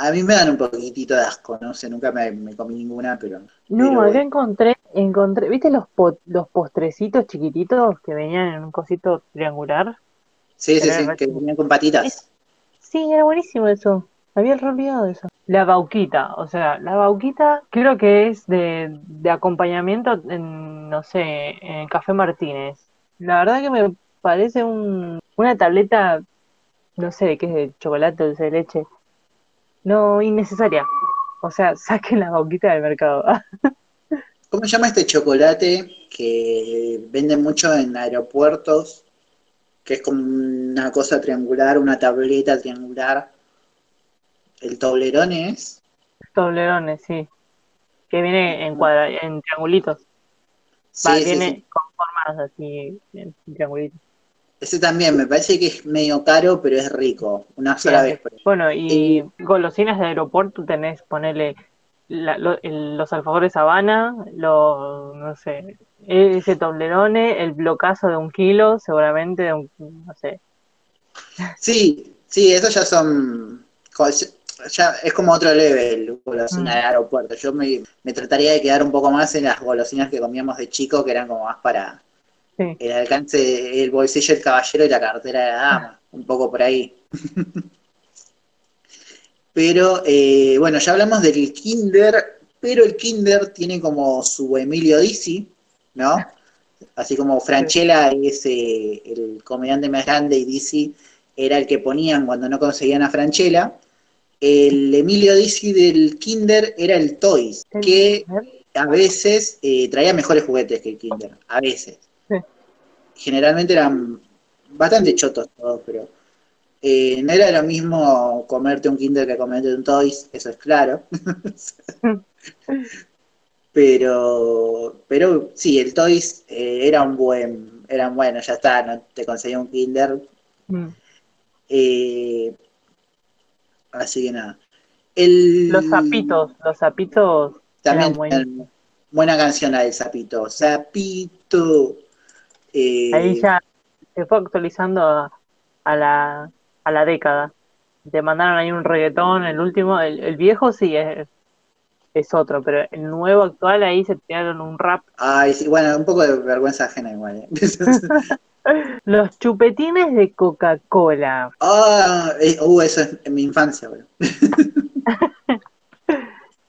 A mí me dan un poquitito de asco, no sé, nunca me, me comí ninguna, pero... No, pero acá encontré, encontré, ¿viste los po- los postrecitos chiquititos que venían en un cosito triangular? Sí, sí, sí, que venían con patitas. Sí, era buenísimo eso. Había olvidado de eso. La bauquita, o sea, la bauquita creo que es de, de acompañamiento en, no sé, en Café Martínez. La verdad que me parece un, una tableta, no sé de qué es, de chocolate o dulce de leche. No, innecesaria. O sea, saquen la bauquita del mercado. ¿Cómo se llama este chocolate que venden mucho en aeropuertos? Que es como una cosa triangular, una tableta triangular. ¿El toblerone es? Toblerones, sí. Que viene en cuadra, en triangulitos. Sí, Va, sí, viene sí. con formas así, en triangulitos. Ese también, me parece que es medio caro, pero es rico. Una sola Sí, vez. por. Bueno, y Eh, golosinas de aeropuerto tenés, ponerle los alfajores Habana, los, no sé, ese toblerone, el blocazo de un kilo, seguramente de un, no sé. Sí, sí, esos ya son. Ya es como otro level, golosina Mm. de aeropuerto. Yo me, me trataría de quedar un poco más en las golosinas que comíamos de chico, que eran como más para Sí. el alcance, el bolsillo del caballero y la cartera de la dama, un poco por ahí. Pero eh, bueno, ya hablamos del Kinder, pero el Kinder tiene como su Emilio Dizzi, ¿no? Así como Franchella es eh, el comediante más grande y Dizzi era el que ponían cuando no conseguían a Franchella. el Emilio Dizzy del Kinder era el Toys, que a veces eh, traía mejores juguetes que el Kinder, a veces. Generalmente eran bastante chotos todos, pero eh, no era lo mismo comerte un Kinder que comerte un Toys, eso es claro. pero, pero sí, el Toys eh, era un buen, era bueno, ya está, no te conseguía un Kinder. Mm. eh, así que nada. El, Los zapitos, los zapitos También buena canción la del Zapito. Zapito. Eh, Ahí ya se fue actualizando a, a la, a la década. Te mandaron ahí un reggaetón, el último, el, el viejo sí es, es otro, pero el nuevo actual ahí se tiraron un rap. Ay, sí, bueno, un poco de vergüenza ajena igual. ¿eh? Los chupetines de Coca-Cola. Ah, eh, uh, eso es en mi infancia, bro.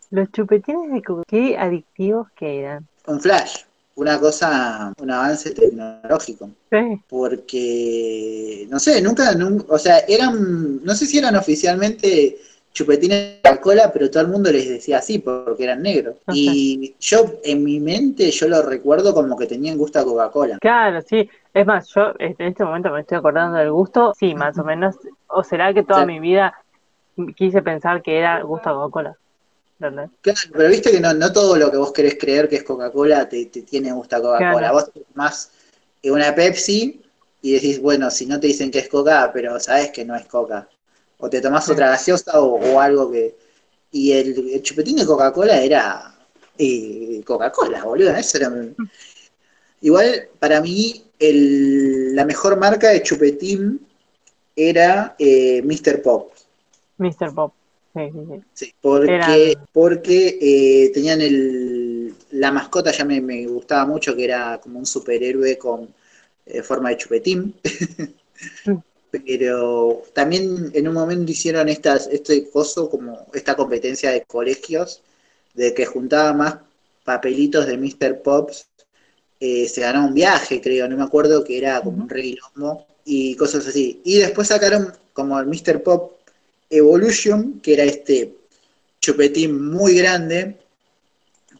Los chupetines de Coca-Cola, qué adictivos que eran. Un flash, una cosa, un avance tecnológico. Sí, Porque, no sé, nunca, nun- o sea, eran, no sé si eran oficialmente chupetines de cola, pero todo el mundo les decía así porque eran negros. Y yo, en mi mente, yo lo recuerdo como que tenían gusto a Coca-Cola. claro, sí. Es más, yo en este momento me estoy acordando del gusto, sí, más o menos. ¿O será que toda mi vida quise pensar que era gusto a Coca-Cola? Claro, pero viste que no, no todo lo que vos querés creer que es Coca-Cola te, te tiene gusto a Coca-Cola. Claro. Vos tomás eh, una Pepsi y decís, bueno, si no te dicen que es Coca, pero sabes que no es Coca. O te tomás Sí. otra gaseosa o, o algo que... Y el, el chupetín de Coca-Cola era eh, Coca-Cola, boludo. Eso era... Igual, para mí, el- la mejor marca de chupetín era eh, Mr. Pop. Mr. Pop. Sí, sí, sí. Sí, porque, Eran- porque eh, tenían el, la mascota, ya me, me gustaba mucho, que era como un superhéroe con eh, forma de chupetín. Mm. Pero también en un momento hicieron estas, este coso, como esta competencia de colegios, de que juntaba más papelitos de Mr. Pops, eh, se ganó un viaje, creo, no me acuerdo, que era como un reguilombo y cosas así. Y después sacaron como el Mr. Pop Evolution, que era este chupetín muy grande,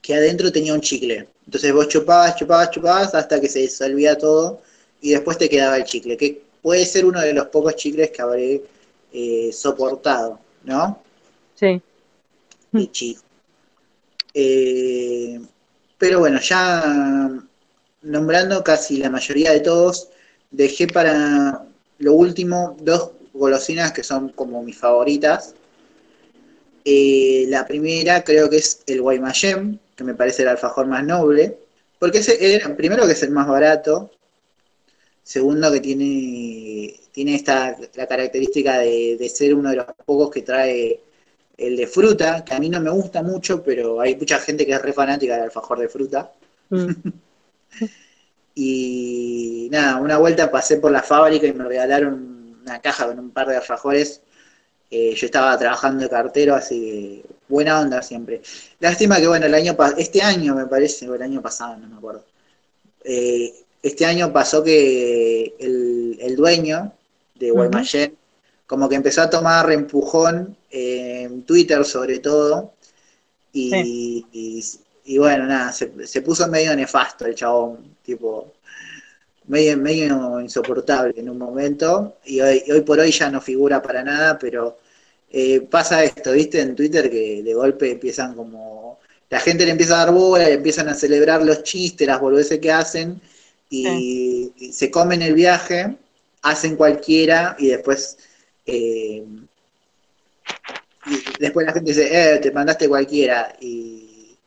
que adentro tenía un chicle. Entonces vos chupabas, chupabas, chupabas hasta que se disolvía todo y después te quedaba el chicle, que puede ser uno de los pocos chicles que habré eh, soportado, ¿no? Sí, De chico. Eh, pero bueno, ya nombrando casi la mayoría de todos, dejé para lo último dos golosinas que son como mis favoritas. Eh, la primera creo que es el Guaymallén, que me parece el alfajor más noble, porque ese era, primero que es el más barato, segundo que tiene, tiene esta, la característica de, de ser uno de los pocos que trae el de fruta, que a mí no me gusta mucho, pero hay mucha gente que es re fanática del alfajor de fruta. Mm. Y nada, una vuelta pasé por la fábrica y me regalaron una caja con un par de alfajores. Eh, yo estaba trabajando de cartero, así que buena onda siempre. Lástima que, bueno, el año este año me parece, o el año pasado, no me acuerdo. Eh, este año pasó que el, el dueño de. Guaymallén como que empezó a tomar empujón en Twitter sobre todo. Y, y- y bueno, nada, se, se puso medio nefasto el chabón, tipo, medio, medio insoportable en un momento. Y hoy, hoy por hoy ya no figura para nada, pero eh, pasa esto, ¿viste? En Twitter que de golpe empiezan como. La gente le empieza a dar bola, le empiezan a celebrar los chistes, las boludeces que hacen, y, se comen el viaje, hacen cualquiera, y después. eh, y después la gente dice, eh, te mandaste cualquiera, y,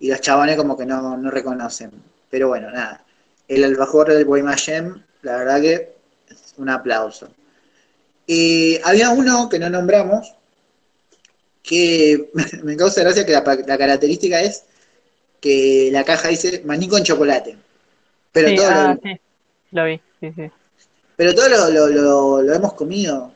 y los chabones como que no, no reconocen. Pero bueno, nada. El alfajor del Guaymallén, la verdad que es un aplauso. Eh, había uno que no nombramos, que me causa gracia que la, característica es que la caja dice maní con chocolate. Pero sí, todo, ah, lo, sí, lo vi, sí, sí. pero todo lo, lo- lo- lo hemos comido.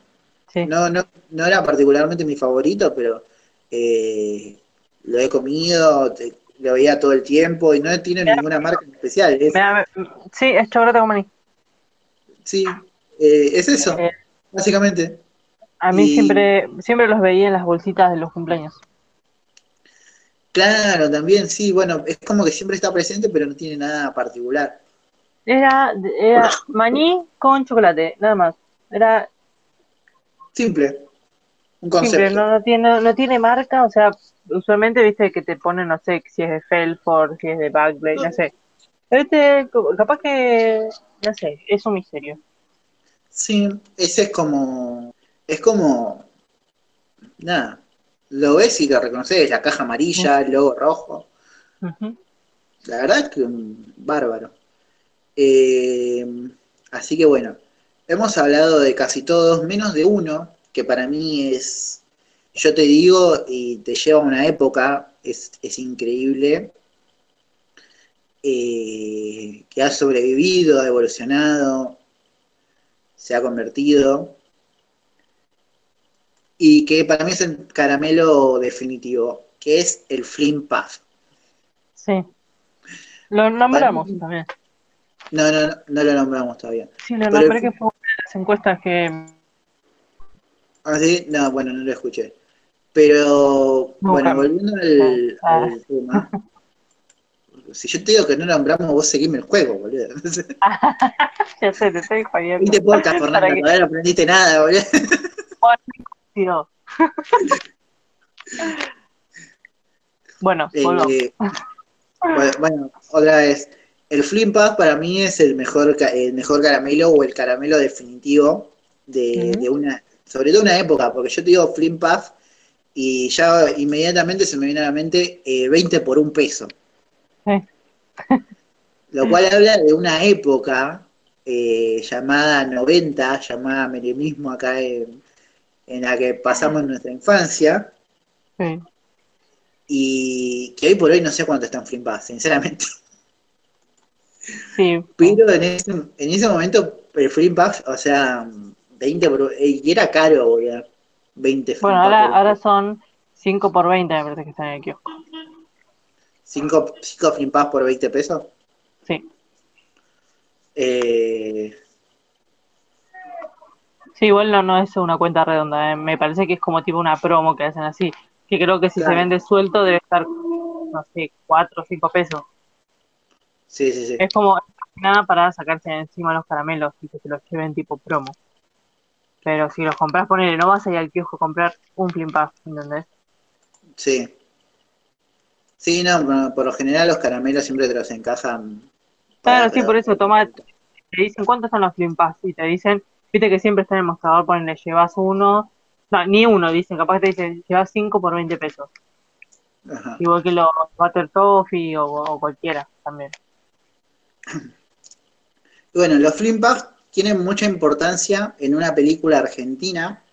sí. No, no, no era particularmente mi favorito, pero eh, lo he comido, te- lo veía todo el tiempo y no tiene ninguna marca especial. Es, sí, es chocolate con maní. sí, eh, es eso, Eh, básicamente. A mí Y- siempre, siempre los veía en las bolsitas de los cumpleaños. Claro, también, sí, bueno, es como que siempre está presente, pero no tiene nada particular. Era, era maní con chocolate, nada más. Era Simple. Un simple, concepto. no, no tiene, no tiene marca, o sea, usualmente viste que te ponen, no sé, si es de Felford, si es de Bagley, no sé. Este, capaz que, no sé, es un misterio. Sí, ese es como, es como, nada, lo ves y lo reconoces, la caja amarilla, el logo rojo. La verdad es que un bárbaro. Eh, así que bueno, hemos hablado de casi todos, menos de uno, que para mí es, yo te digo, y te lleva a una época, es, es increíble, eh, que ha sobrevivido, ha evolucionado, se ha convertido, y que para mí es el caramelo definitivo, que es el Flim Puff. Sí. Lo nombramos mí- también. No, no, no, no lo nombramos todavía. Sí, lo nombré que fue una de las encuestas que... ¿Ah, sí? No, bueno, no lo escuché. Pero, No, bueno, volviendo al, al tema. Si yo te digo que no nombramos, vos seguime el juego, boludo. Ya sé, te estoy jodiendo. Viste podcast, que- todavía no aprendiste nada, boludo. Tío. Bueno, Eh, bueno, bueno, otra vez. El Flim para mí es el mejor, el mejor caramelo o el caramelo definitivo de, de una, sobre todo una época, porque yo te digo Flim Puff y ya inmediatamente se me viene a la mente eh, 20 por un peso. Lo cual habla de una época eh, llamada 90, llamada menemismo acá en, en la que pasamos nuestra infancia Sí. y que hoy por hoy no sé cuánto está en Flim Puff, sinceramente. Sí. Pero en ese, en ese momento, el Flim Puff, o sea, 20 por, eh, y era caro, boludo. 20 Flim Bueno, ahora, ahora son 5 por 20, me parece que están en el kiosco. cinco, cinco Puff por 20 pesos. Sí. Eh, Sí, igual no, no es una cuenta redonda, eh. me parece que es como tipo una promo que hacen así. Que creo que si Claro. se vende suelto debe estar, no sé, 4 o 5 pesos. sí, sí, sí. Es como nada para sacarse encima los caramelos y que se los lleven tipo promo. Pero si los compras, ponele, no vas a ir al kiosco a comprar un Flim Puff, ¿entendés? Sí. Sí, no, por, por lo general los caramelos siempre te los encajan. Claro, sí, por eso, toma, te dicen cuántos son los Flim Puffs y te dicen, viste que siempre está en el mostrador, ponele, llevas uno, no, ni uno, dicen, capaz que te dicen, llevas 5 por 20 pesos. Ajá. Igual que los Butter Toffee o, o cualquiera también. Bueno, los Flim Puff tienen mucha importancia en una película argentina,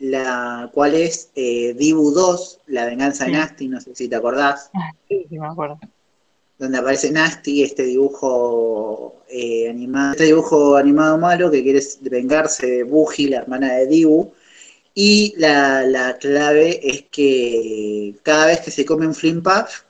la cual es eh, Dibu 2, La venganza de Sí. Nasty, no sé si te acordás, Sí, sí, me acuerdo. donde aparece Nasty, este dibujo eh, animado, este dibujo animado malo que quiere vengarse de Buji, la hermana de Dibu. Y la, la clave es que cada vez que se come un Flim Puff,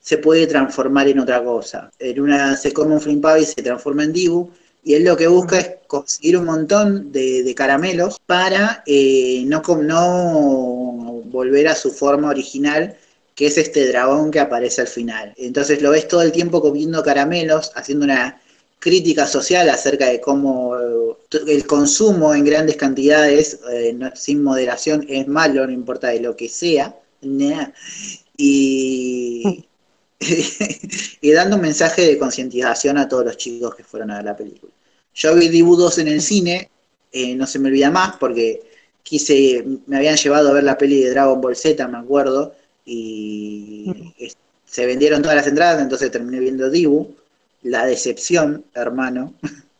se puede transformar en otra cosa. En una se come un Flim Puff y se transforma en Dibu. Y él lo que busca es conseguir un montón de, de caramelos para eh, no, no volver a su forma original, que es este dragón que aparece al final. Entonces lo ves todo el tiempo comiendo caramelos, haciendo una crítica social acerca de cómo eh, el consumo en grandes cantidades, eh, sin moderación, es malo, no importa de lo que sea. Nah. Y, y dando un mensaje de concientización a todos los chicos que fueron a ver la película. Yo vi Dibu 2 en el cine, eh, no se me olvida más porque quise, me habían llevado a ver la peli de Dragon Ball Z, me acuerdo, y es- se vendieron todas las entradas, entonces terminé viendo Dibu, la decepción, hermano.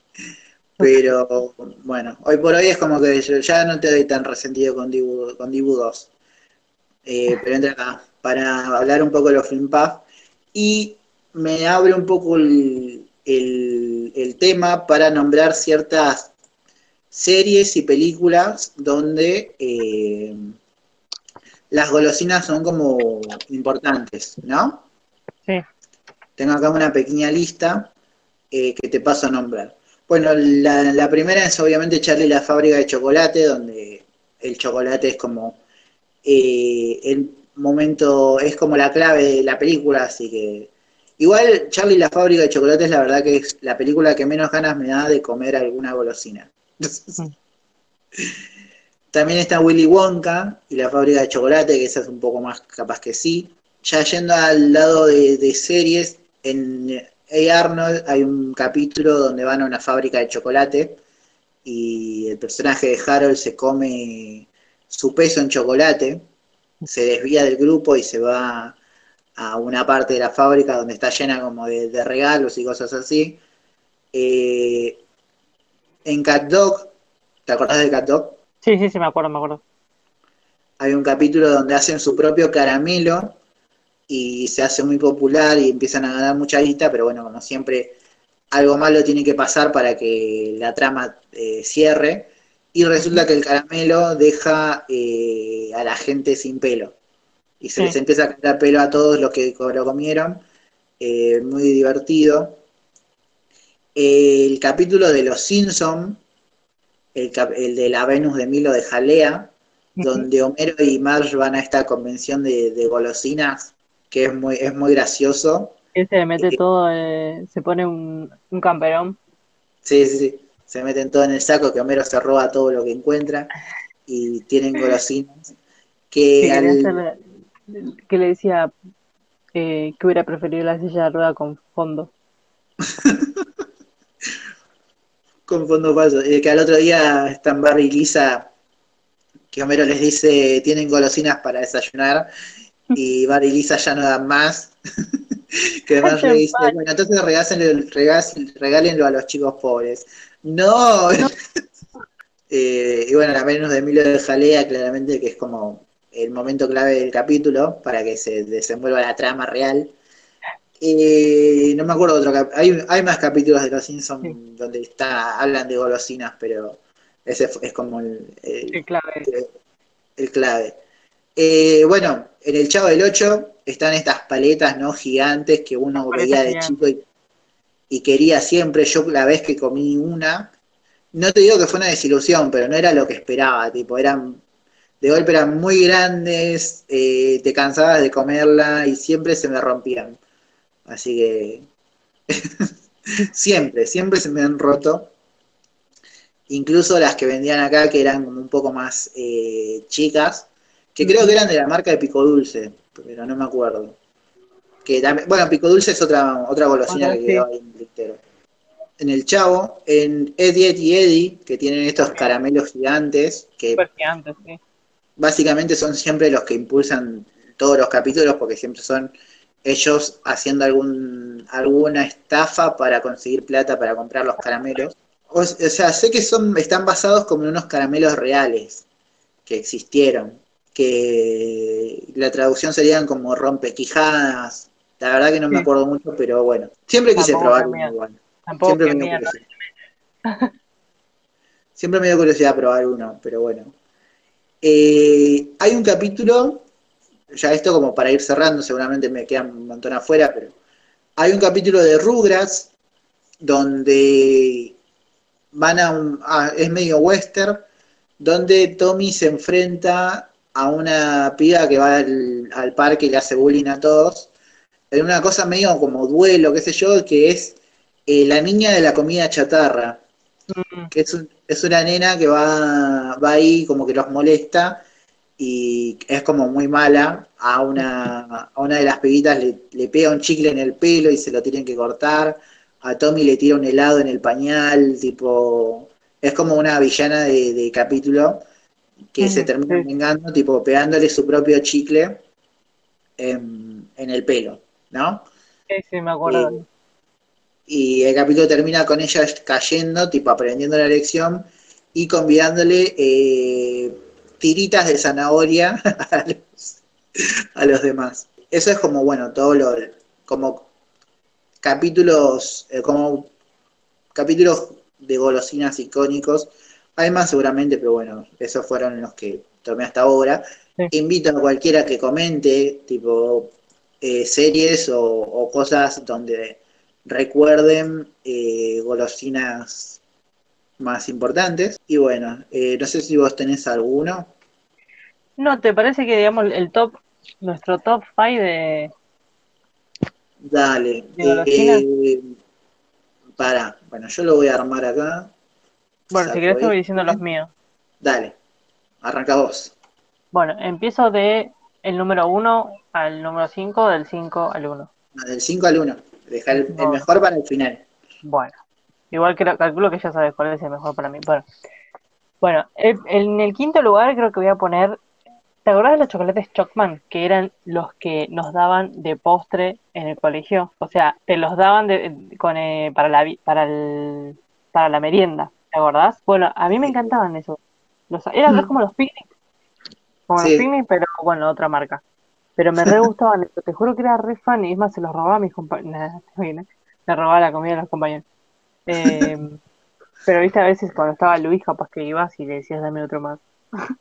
Pero bueno, hoy por hoy es como que yo ya no te doy tan resentido con Dibu, con Dibu 2. Eh, pero entra acá para hablar un poco de los Film Puff y me abre un poco el, el- el tema para nombrar ciertas series y películas donde eh, las golosinas son como importantes, ¿no? Sí. Tengo acá una pequeña lista eh, que te paso a nombrar. Bueno, la, la primera es obviamente Charlie la fábrica de chocolate, donde el chocolate es como eh, el momento, es como la clave de la película, así que igual Charlie y la fábrica de chocolates la verdad que es la película que menos ganas me da de comer alguna golosina. También está Willy Wonka y la fábrica de chocolate, que esa es un poco más capaz que sí. Ya yendo al lado de, de series, en A. Arnold hay un capítulo donde van a una fábrica de chocolate y el personaje de Harold se come su peso en chocolate, se desvía del grupo y se va a una parte de la fábrica donde está llena como de, de regalos y cosas así. Eh, en Cat Dog, ¿te acordás de Cat Dog? Sí, sí, sí, me acuerdo, me acuerdo. Hay un capítulo donde hacen su propio caramelo y se hace muy popular y empiezan a ganar mucha guita, pero bueno, como siempre, algo malo tiene que pasar para que la trama eh, cierre. Y resulta que el caramelo deja eh, a la gente sin pelo. Y se Sí. les empieza a caer pelo a todos los que lo comieron. Eh, muy divertido. El capítulo de Los Simpson, el, el de la Venus de Milo de Jalea, donde Homero y Marge van a esta convención de, de golosinas, que es muy, es muy gracioso. Que se le mete Eh, todo, se pone un, un camperón. Sí, sí, sí. Se meten todo en el saco, que Homero se roba todo lo que encuentra y tienen golosinas. Que, Que al- le decía eh, que hubiera preferido la silla de rueda con fondo. con fondo falso. Eh, que al otro día están Barry y Lisa, que Homero les dice, tienen golosinas para desayunar, y Barry y Lisa ya no dan más. que además le dice, bueno, entonces regálenlo a los chicos pobres. ¡No! Eh, y bueno, la menos de Emilio de Jalea, claramente que es como el momento clave del capítulo para que se desenvuelva la trama real. Eh, no me acuerdo otro cap- hay, hay más capítulos de Los Simpsons Sí. donde está, hablan de golosinas, pero ese es como el, clave. el clave. Eh, bueno, en el Chavo del 8 están estas paletas no gigantes que uno veía de gigantes. chico y, y quería siempre. Yo la vez que comí una, no te digo que fue una desilusión, pero no era lo que esperaba. Tipo, eran de golpe eran muy grandes, eh, te cansabas de comerla y siempre se me rompían. Así que siempre, siempre se me han roto. Incluso las que vendían acá, que eran como un poco más eh, chicas, que creo que eran de la marca de Pico Dulce, pero no me acuerdo. Que también, bueno, Pico Dulce es otra, otra golosina que sí. quedó ahí en el tintero. En el Chavo, en Eddie Ed y Eddie, que tienen estos caramelos gigantes, que sí. básicamente son siempre los que impulsan todos los capítulos porque siempre son ellos haciendo algún alguna estafa para conseguir plata para comprar los caramelos. O, o sea, sé que son están basados como en unos caramelos reales que existieron, que la traducción serían como rompequijadas. La verdad que no me acuerdo mucho, pero bueno, siempre quise Tampoco probar uno igual. Tampoco Siempre me dio curiosidad. Siempre me dio curiosidad probar uno, pero bueno. Eh, hay un capítulo, ya esto como para ir cerrando, seguramente me queda un montón afuera, pero hay un capítulo de Rugrats donde van a un, ah, es medio western, donde Tommy se enfrenta a una piba que va al, al parque y le hace bullying a todos, en una cosa medio como duelo, qué sé yo, que es eh, la niña de la comida chatarra, Mm, que es, un- es una nena que va, va ahí como que los molesta y es como muy mala. A una, a una de las pibitas le, le pega un chicle en el pelo y se lo tienen que cortar. A Tommy le tira un helado en el pañal, tipo... Es como una villana de, de capítulo que se Ujú, termina vengando, tipo pegándole su propio chicle en, en el pelo, ¿no? Sí, sí, me acuerdo. Y el capítulo termina con ella cayendo, tipo aprendiendo la lección y convidándole eh, tiritas de zanahoria a los, a los demás. Eso es como, bueno, todo lo, como capítulos, eh, como capítulos de golosinas icónicos. Hay más seguramente, pero bueno, esos fueron los que tomé hasta ahora. Sí. Invito a cualquiera que comente, tipo, eh, series o, o cosas donde recuerden eh, golosinas más importantes. Y bueno, eh, no sé si vos tenés alguno. No, ¿te parece que digamos el top, nuestro top 5 de... Dale. ¿De para, bueno, yo lo voy a armar acá. Bueno, si querés te voy este. diciendo los míos. Dale, arranca vos. Bueno, empiezo de el número 1 al número 5, del 5 al 1. No, Del 5 al 1. Deja el, mejor para el final. Bueno, igual que calculo que ya sabes cuál es el mejor para mí. Bueno, bueno el- en el quinto lugar creo que voy a poner. ¿Te acordás de los chocolates Chocman? Que eran los que nos daban de postre en el colegio. O sea, te los daban de- con, eh, para, la, para, el, para la merienda. ¿Te acordás? Bueno, a mí me encantaban esos. Los, eran Mm. como los picnic. Como Sí. los pero bueno, otra marca. Pero me re gustaban eso. Te juro que era re fan. Y es más, se los robaba a mis compañeros. Le robaba la comida a los compañeros. Eh, pero viste, a veces cuando estaba Luis, capaz que ibas y le decías dame otro más.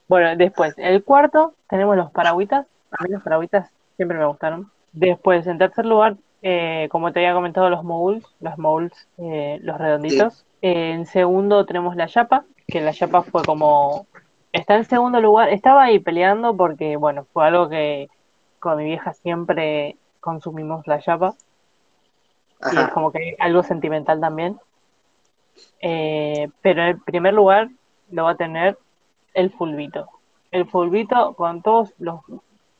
Bueno, después, el cuarto, tenemos los paragüitas. A mí los paragüitas siempre me gustaron. Después, en tercer lugar, eh, como te había comentado, los moguls, los moguls, eh, los redonditos. En segundo tenemos la yapa, que la yapa fue como... Está en segundo lugar, estaba ahí peleando porque, bueno, fue algo que con mi vieja siempre consumimos la yapa y es como que algo sentimental también. Eh, pero en primer lugar lo va a tener el fulbito. El fulbito con todos los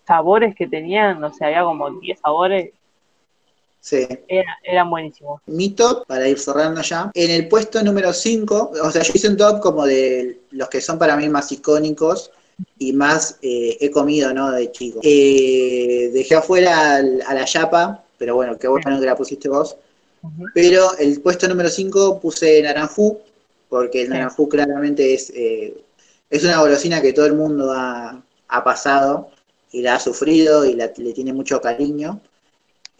sabores que tenían, o sea, había como 10 sabores, Sí. era- eran buenísimos. Mi top, para ir cerrando ya. En el puesto número 5, o sea, yo hice un top como de los que son para mí más icónicos y más eh, he comido, ¿no? De chico. Eh, dejé afuera al- a la chapa, pero bueno, qué bueno que la pusiste vos. Pero el puesto número 5 puse naranjú, porque el Sí. naranjú claramente es, eh, es una golosina que todo el mundo ha, ha pasado y la ha sufrido y la- le tiene mucho cariño.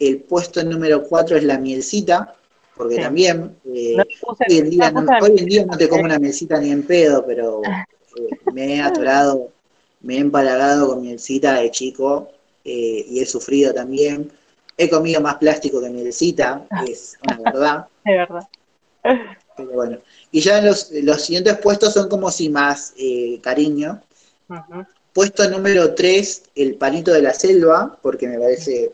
El puesto número 4 es la mielcita, porque Sí. también eh, No puse- hoy, en día no no, puse la hoy en día no te como una mielcita ni en pedo, pero eh, me he atorado, me he empalagado con mielcita de chico eh, y he sufrido también. He comido más plástico que mielcita, es una verdad. de verdad. Pero bueno. Y ya los, los siguientes puestos son como si más cariño. Puesto número 3, el palito de la selva, porque me parece,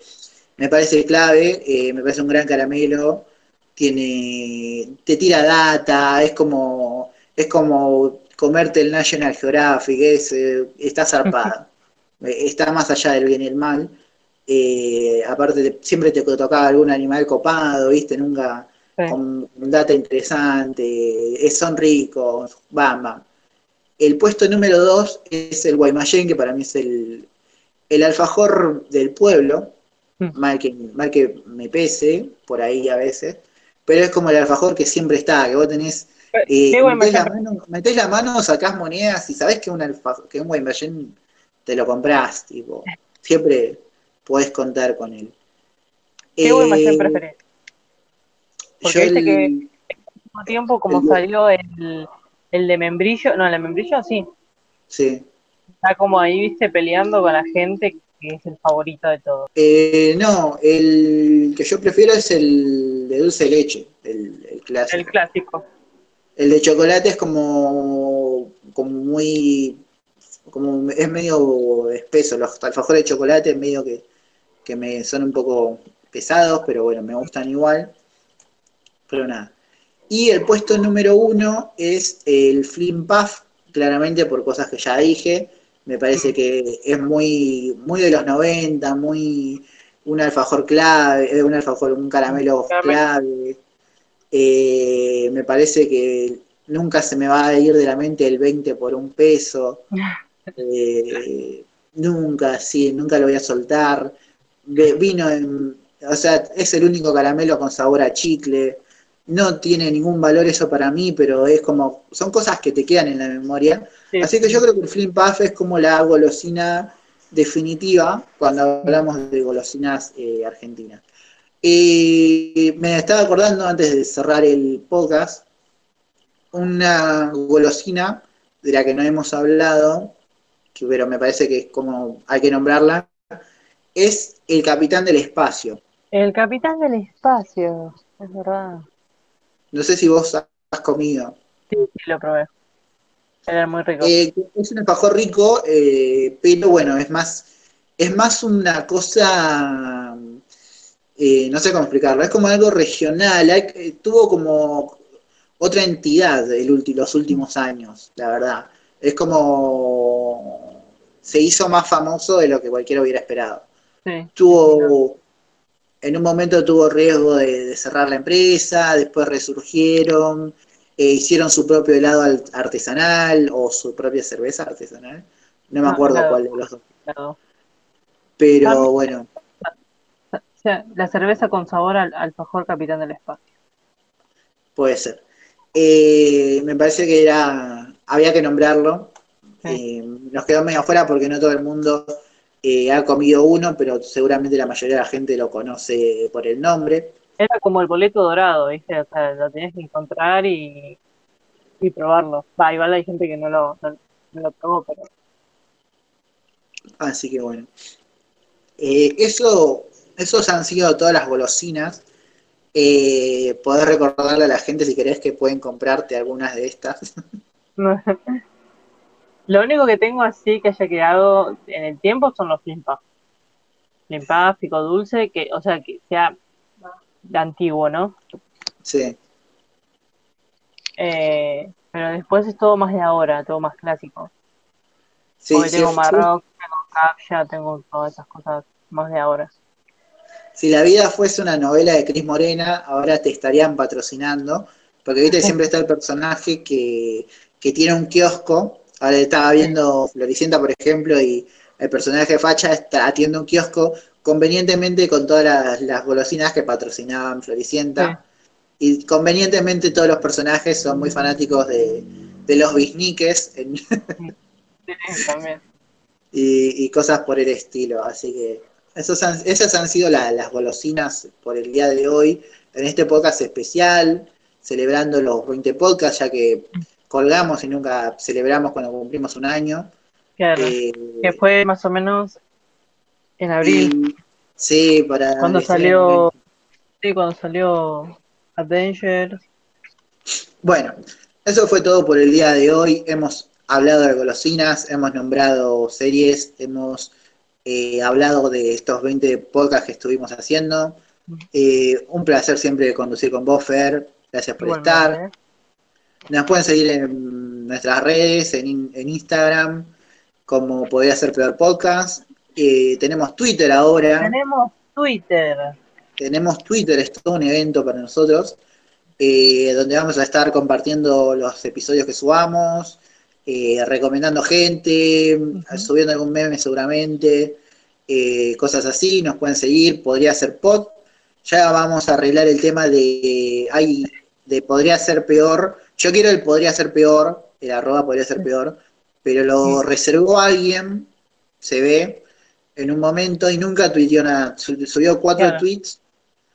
me parece clave, eh, me parece un gran caramelo, tiene, te tira data, es como, es como comerte el National Geographic, es, eh, está zarpada, Eh, está más allá del bien y el mal. Eh, aparte, te- siempre te tocaba algún animal copado, ¿viste? Nunca Sí. con data interesante, es, son ricos, bam, bam. El puesto número 2 es el Guaymallén, que para mí es el, el alfajor del pueblo. Mal que, mal que me pese por ahí a veces, pero es como el alfajor que siempre está, que vos tenés, eh, ¿Qué metés, la mano, metés la mano, sacás monedas y sabés que un, alfajor, que un Guaymallén te lo comprás, tipo, siempre podés contar con él. ¿Qué Eh, preferís? Porque viste el- que al mismo tiempo como el- salió el, el de membrillo, no, el de membrillo sí, sí. está como ahí, viste, peleando con la gente que es el favorito de todos. Eh, no, el que yo prefiero es el de dulce de leche, el, el clásico. El clásico. El de chocolate es como, como muy, como es medio espeso. Los alfajores de chocolate medio que, que me son un poco pesados, pero bueno, me gustan igual. Pero nada. Y el puesto número uno es el Flim Puff, claramente por cosas que ya dije. Me parece que es muy, muy de los 90, muy un alfajor clave, eh, un alfajor, un caramelo Caramelo. clave. Eh, me parece que nunca se me va a ir de la mente el 20 por un peso. Eh, nunca, sí, nunca lo voy a soltar. Vino en, o sea, es el único caramelo con sabor a chicle. No tiene ningún valor eso para mí, pero es como, son cosas que te quedan en la memoria. Sí, Así que yo creo que el Flim Puff es como la golosina definitiva cuando hablamos de golosinas eh, argentinas. Y me estaba acordando antes de cerrar el podcast, una golosina de la que no hemos hablado, que, pero me parece que es como hay que nombrarla, es el capitán del espacio. El capitán del espacio, es verdad. No sé si vos has comido. Sí, sí, lo probé. Era muy rico. Eh, es un alfajor rico, eh, pero bueno, es más, es más una cosa, eh, no sé cómo explicarlo, es como algo regional, hay- tuvo como otra entidad el los últimos años, la verdad. Es como se hizo más famoso de lo que cualquiera hubiera esperado. sí. Tuvo, en un momento tuvo riesgo de, de cerrar la empresa, después resurgieron, eh, hicieron su propio helado al- artesanal o su propia cerveza artesanal. No me Ah, acuerdo cuál de los dos. claro. Pero Ah, bueno, O sea, la cerveza con sabor al alfajor capitán del espacio. puede ser. Eh, me parece que era, había que nombrarlo. Sí. Eh, nos quedó medio afuera porque no todo el mundo eh, ha comido uno, pero seguramente la mayoría de la gente lo conoce por el nombre. Era como el boleto dorado, ¿viste? O sea, lo tenías que encontrar y, y probarlo. Va, igual hay gente que no lo, no, no lo probó, pero Así que bueno. Eh, eso, esos han sido todas las golosinas. Eh, podés recordarle a la gente si querés que pueden comprarte algunas de estas. Lo único que tengo así que haya quedado en el tiempo son los limpas. Limpas, pico dulce, que, o sea, que sea de antiguo, ¿no? Sí, Eh, pero después es todo más de ahora, todo más clásico. sí, Porque sí, tengo sí. Marrock, tengo Captcha, tengo todas esas cosas más de ahora. Si la vida fuese una novela de Cris Morena, ahora te estarían patrocinando. Porque viste, siempre está el personaje que, que tiene un kiosco. Ahora estaba viendo Floricienta, por ejemplo, y el personaje Facha está, atiende un kiosco convenientemente con todas las, las golosinas que patrocinaban Floricienta. Y convenientemente todos los personajes son muy fanáticos de, de los bisniques en- Sí, también. y, y cosas por el estilo. Así que esos han- esas han sido la- las golosinas por el día de hoy, en este podcast especial, celebrando los 20 podcasts, ya que colgamos y nunca celebramos cuando cumplimos un año. Claro. Eh, Que fue más o menos en abril, y- sí, para cuando salió, sí, cuando salió Avengers. Bueno, eso fue todo por el día de hoy. Hemos hablado de golosinas, hemos nombrado series, hemos eh, hablado de estos 20 podcasts que estuvimos haciendo. Eh, un placer siempre conducir con vos, Fer. Gracias por Igualmente, estar. Nos pueden seguir en nuestras redes, en, en Instagram, como Podría Ser Peor Podcast. Eh, tenemos Twitter ahora. Tenemos Twitter. Tenemos Twitter, es todo un evento para nosotros, eh, donde vamos a estar compartiendo los episodios que subamos, eh, recomendando gente, subiendo algún meme seguramente, eh, cosas así, nos pueden seguir, podría ser pod. Ya vamos a arreglar el tema de, de podría ser peor. Yo quiero el podría ser peor, el arroba podría ser peor, pero lo reservó alguien, se ve, en un momento y nunca tuiteó nada. Su- Subió cuatro Claro. tweets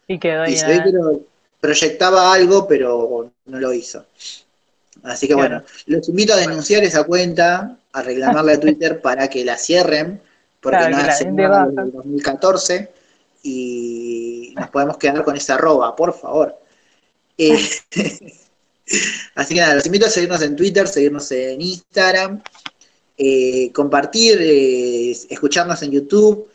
Y quedó y se ve que lo- proyectaba algo, pero no lo hizo. Así que Claro. bueno, los invito a denunciar esa cuenta, a reclamarle a Twitter para que la cierren, porque Claro, no hace nada desde el 2014 y nos podemos quedar con esa arroba, por favor. Eh, así que nada, los invito a seguirnos en Twitter, seguirnos en Instagram, eh, compartir, eh, escucharnos en YouTube,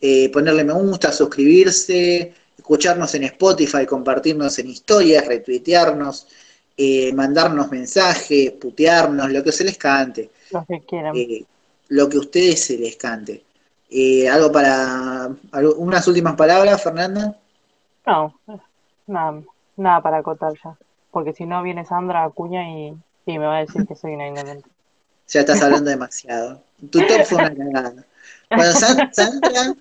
eh, ponerle me gusta, suscribirse, escucharnos en Spotify, compartirnos en historias, retuitearnos, mandarnos mensajes, putearnos, lo que se les cante, Los que quieran. lo que a ustedes se les cante. ¿Algo para, algo- unas últimas palabras, Fernanda? No, nada, nada para acotar ya. Porque si no viene Sandra Acuña y, y me va a decir que soy una ignorante. Ya estás hablando demasiado. Tu top fue una cagada. Bueno, San- Sandra,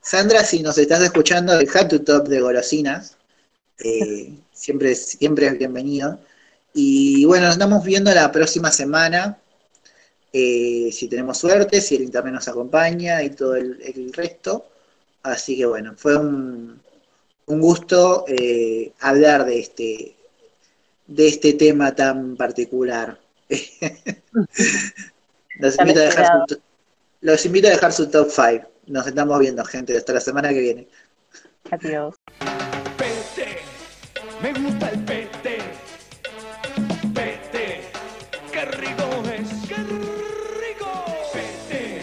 Sandra, si nos estás escuchando, deja tu top de golosinas. Eh, siempre, siempre es bienvenido. Y bueno, nos estamos viendo la próxima semana. eh, si tenemos suerte, si el internet nos acompaña y todo el, el resto. Así que bueno, fue un, un gusto eh, hablar de este, de este tema tan particular. los, invito a dejar su, los invito a dejar su top 5. Nos estamos viendo, gente, hasta la semana que viene. Adiós. Pete, me gusta el pete. Pete, qué rico es, qué rico. Pete,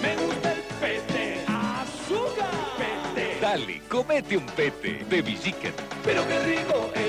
me gusta el pete. Azúcar. Pete. Dale, comete un pete de Chicken. Pero qué rico es.